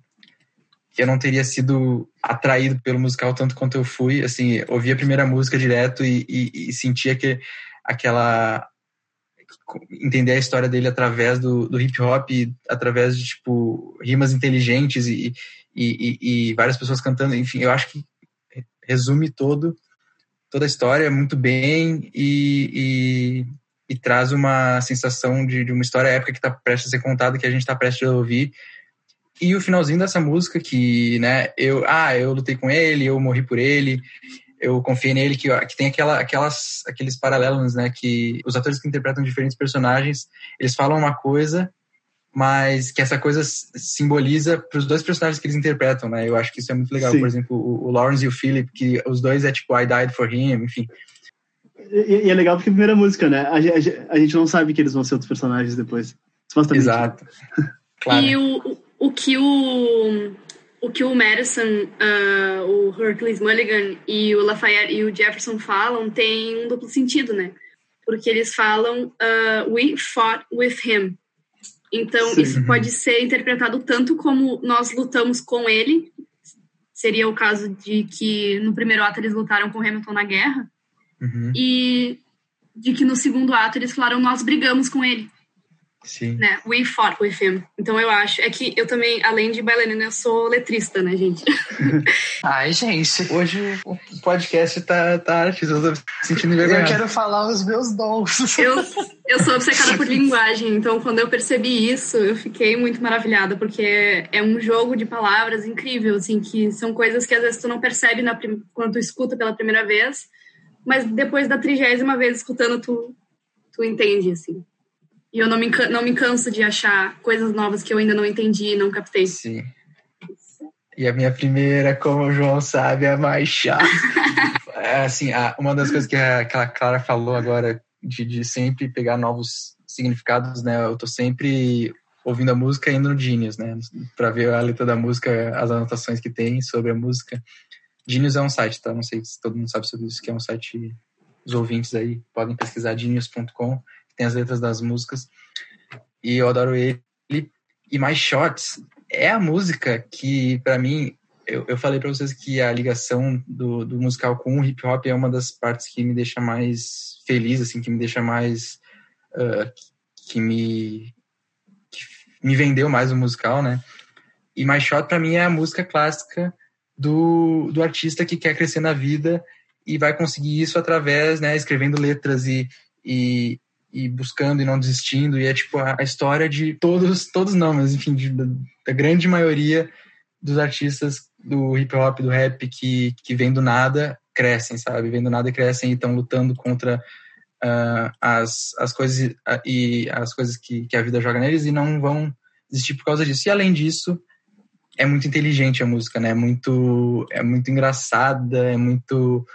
[SPEAKER 1] eu não teria sido atraído pelo musical tanto quanto eu fui. Assim, ouvi a primeira música direto e, e, e sentia que aquela entender a história dele através do, do hip hop, através de tipo rimas inteligentes e, e, e, várias pessoas cantando. Enfim, eu acho que resume todo toda a história muito bem e, e, e traz uma sensação de, de, uma história épica que está prestes a ser contada, que a gente está prestes a ouvir. E o finalzinho dessa música que, né, eu, ah, eu lutei com ele, eu morri por ele, eu confiei nele, que, que tem aquela, aquelas, aqueles paralelos, né, que os atores que interpretam diferentes personagens, eles falam uma coisa, mas que essa coisa simboliza para os dois personagens que eles interpretam, né, eu acho que isso é muito legal, Sim. por exemplo, o, o, Lawrence e o Philip, que os dois é tipo, I died for him, enfim.
[SPEAKER 3] E, e é legal porque a primeira música, né, a, a, a, gente não sabe que eles vão ser outros personagens depois, supostamente.
[SPEAKER 1] Exato.
[SPEAKER 4] Claro. E o, o que o o que o Madison, uh, o Hercules Mulligan e o Lafayette e o Jefferson falam tem um duplo sentido, né? Porque eles falam uh, we fought with him. Então Sim. isso pode ser interpretado tanto como nós lutamos com ele, seria o caso de que no primeiro ato eles lutaram com Hamilton na guerra,
[SPEAKER 1] uhum.
[SPEAKER 4] e de que no segundo ato eles falaram nós brigamos com ele.
[SPEAKER 1] Sim.
[SPEAKER 4] Né? We fought with him. Então eu acho. É que eu também, além de bailarina, eu sou letrista, né, gente?
[SPEAKER 2] Ai, gente.
[SPEAKER 1] Hoje o podcast tá, tá artista, eu tô me sentindo
[SPEAKER 2] Eu
[SPEAKER 1] envergonhado.
[SPEAKER 2] quero falar os meus dons.
[SPEAKER 4] Eu, eu sou obcecada por linguagem, então quando eu percebi isso, eu fiquei muito maravilhada, porque é, é um jogo de palavras incrível, assim, que são coisas que às vezes tu não percebe na prim- quando tu escuta pela primeira vez, mas depois da trigésima vez escutando, tu, tu entende, assim. E eu não me, não me canso de achar coisas novas que eu ainda não entendi e não captei.
[SPEAKER 1] Sim. E a minha primeira, como o João sabe, é a mais chata. É, assim, uma das coisas que a, que a Clara falou agora, de, de sempre pegar novos significados, né? Eu tô sempre ouvindo a música e indo no Genius, né? Pra ver a letra da música, as anotações que tem sobre a música. Genius é um site, tá? Não sei se todo mundo sabe sobre isso, que é um site, os ouvintes aí podem pesquisar genius.com, tem as letras das músicas. E eu adoro ele. E My Shots é a música que, pra mim, eu, eu falei pra vocês que a ligação do, do musical com o hip hop é uma das partes que me deixa mais feliz, assim, que me deixa mais. ah, que me. que me vendeu mais o musical, né? E My Shot, pra mim, é a música clássica do, do artista que quer crescer na vida e vai conseguir isso através, né, escrevendo letras e, e, e buscando e não desistindo. E é tipo a, a história de todos, todos não, mas enfim, de, da, grande maioria dos artistas do hip hop, do rap, que, que vem do nada, crescem, sabe? Vem do nada e crescem e estão lutando contra ah, as, as coisas e as coisas que, que a vida joga neles e não vão desistir por causa disso. E além disso, é muito inteligente a música, né? É muito, é muito engraçada, é muito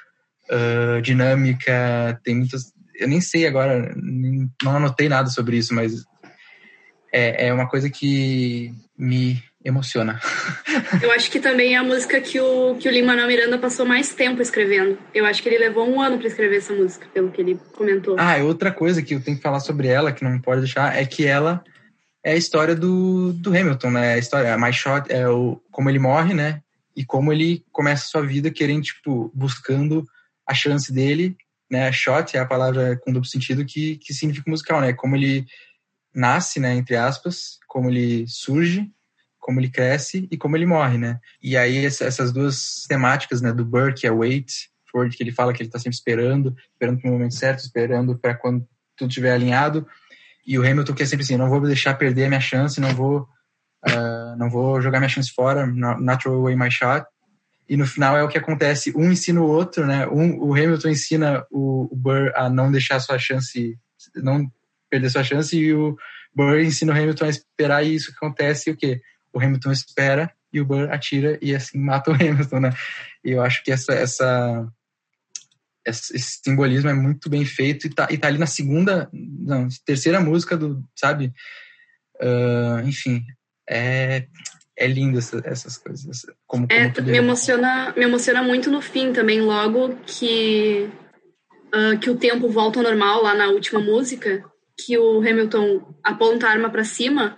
[SPEAKER 1] ah, dinâmica, tem muitas. Eu nem sei agora, não anotei nada sobre isso, mas é, é uma coisa que me emociona.
[SPEAKER 4] Eu acho que também é a música que o, que o Lin-Manuel Miranda passou mais tempo escrevendo. Eu acho que ele levou um ano para escrever essa música, pelo que ele comentou.
[SPEAKER 1] Ah, outra coisa que eu tenho que falar sobre ela, que não pode deixar, é que ela é a história do, do Hamilton, né? A história, a My Shot é o, como ele morre, né? E como ele começa a sua vida querendo, tipo, buscando a chance dele, né? Shot é a palavra com duplo sentido que, que significa musical, né? Como ele nasce, né? Entre aspas, como ele surge, como ele cresce e como ele morre, né? E aí essa- essas duas temáticas, né? Do Burr, que é wait, for, que ele fala que ele tá sempre esperando, esperando pro momento certo, esperando para quando tudo estiver alinhado. E o Hamilton que é sempre assim, não vou deixar perder a minha chance, não vou ah, não vou jogar minha chance fora, throw away my shot. E no final é o que acontece, um ensina o outro, né? Um, o Hamilton ensina o, o Burr a não deixar sua chance, não perder sua chance, e o Burr ensina o Hamilton a esperar, e isso que acontece, o quê? O Hamilton espera e o Burr atira e assim mata o Hamilton, né? E eu acho que essa, essa esse simbolismo é muito bem feito e tá, e tá ali na segunda, não, terceira música do, sabe? Ah, enfim, é, é lindo essa- essas coisas. Como, como
[SPEAKER 4] É,
[SPEAKER 1] tudo
[SPEAKER 4] me emociona, me emociona muito no fim também, logo que, ah, que o tempo volta ao normal lá na última música, que o Hamilton aponta a arma para cima,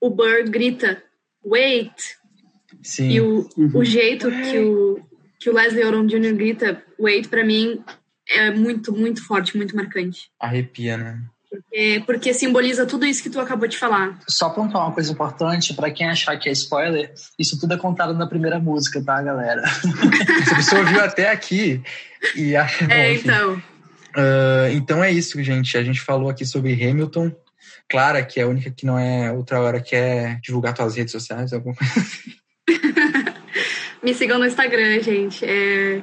[SPEAKER 4] o Burr grita, wait!
[SPEAKER 1] Sim,
[SPEAKER 4] E o,
[SPEAKER 3] Uhum.
[SPEAKER 4] o jeito que o, que o Leslie Odom Jr. grita, wait, para mim, é muito, muito forte, muito marcante.
[SPEAKER 1] arrepia, né?
[SPEAKER 4] É, porque simboliza tudo isso que tu acabou de falar.
[SPEAKER 2] Só pontuar uma coisa importante, pra quem achar que é spoiler, isso tudo é contado na primeira música, tá, galera?
[SPEAKER 1] Se a pessoa ouviu até aqui e acha bom,
[SPEAKER 4] É, então.
[SPEAKER 1] Ah, então é isso, gente. A gente falou aqui sobre Hamilton. Clara, que é a única que não é outra hora, quer divulgar suas redes sociais, alguma coisa.
[SPEAKER 4] Me sigam no Instagram, gente. É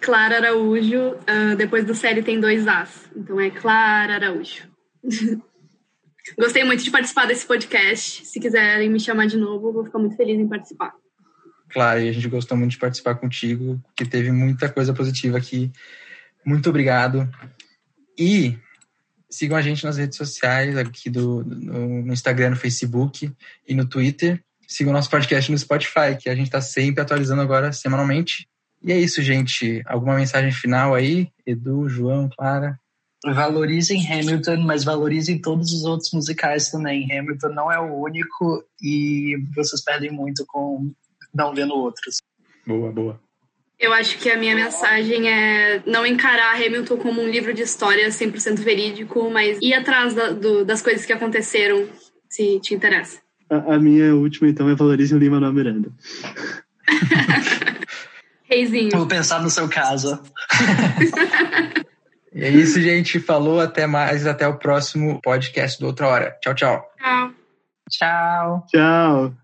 [SPEAKER 4] Clara Araújo. ah, depois do série tem dois As. Então é Clara Araújo. Gostei muito de participar desse podcast. Se quiserem me chamar de novo, vou ficar muito feliz em participar.
[SPEAKER 1] Clara, e a gente gostou muito de participar contigo, que teve muita coisa positiva aqui. Muito obrigado. E sigam a gente nas redes sociais, aqui do, no Instagram, no Facebook e no Twitter. Sigam o nosso podcast no Spotify, que a gente está sempre atualizando agora semanalmente. E é isso, gente. Alguma mensagem final aí? Edu, João, Clara?
[SPEAKER 2] Valorizem Hamilton, mas valorizem todos os outros musicais também. Hamilton não é o único e vocês perdem muito com não vendo outros.
[SPEAKER 1] Boa, boa.
[SPEAKER 4] Eu acho que a minha mensagem é não encarar Hamilton como um livro de história 100% verídico, mas ir atrás da, do, das coisas que aconteceram, se te interessa.
[SPEAKER 3] A, a minha última, então, é Valorize o Lima Manuel Miranda.
[SPEAKER 4] Reizinho.
[SPEAKER 2] Vou pensar no seu caso.
[SPEAKER 1] e é isso, gente. Falou, até mais, até o próximo podcast do Outra Hora. Tchau, tchau.
[SPEAKER 4] Tchau.
[SPEAKER 2] Tchau.
[SPEAKER 3] Tchau.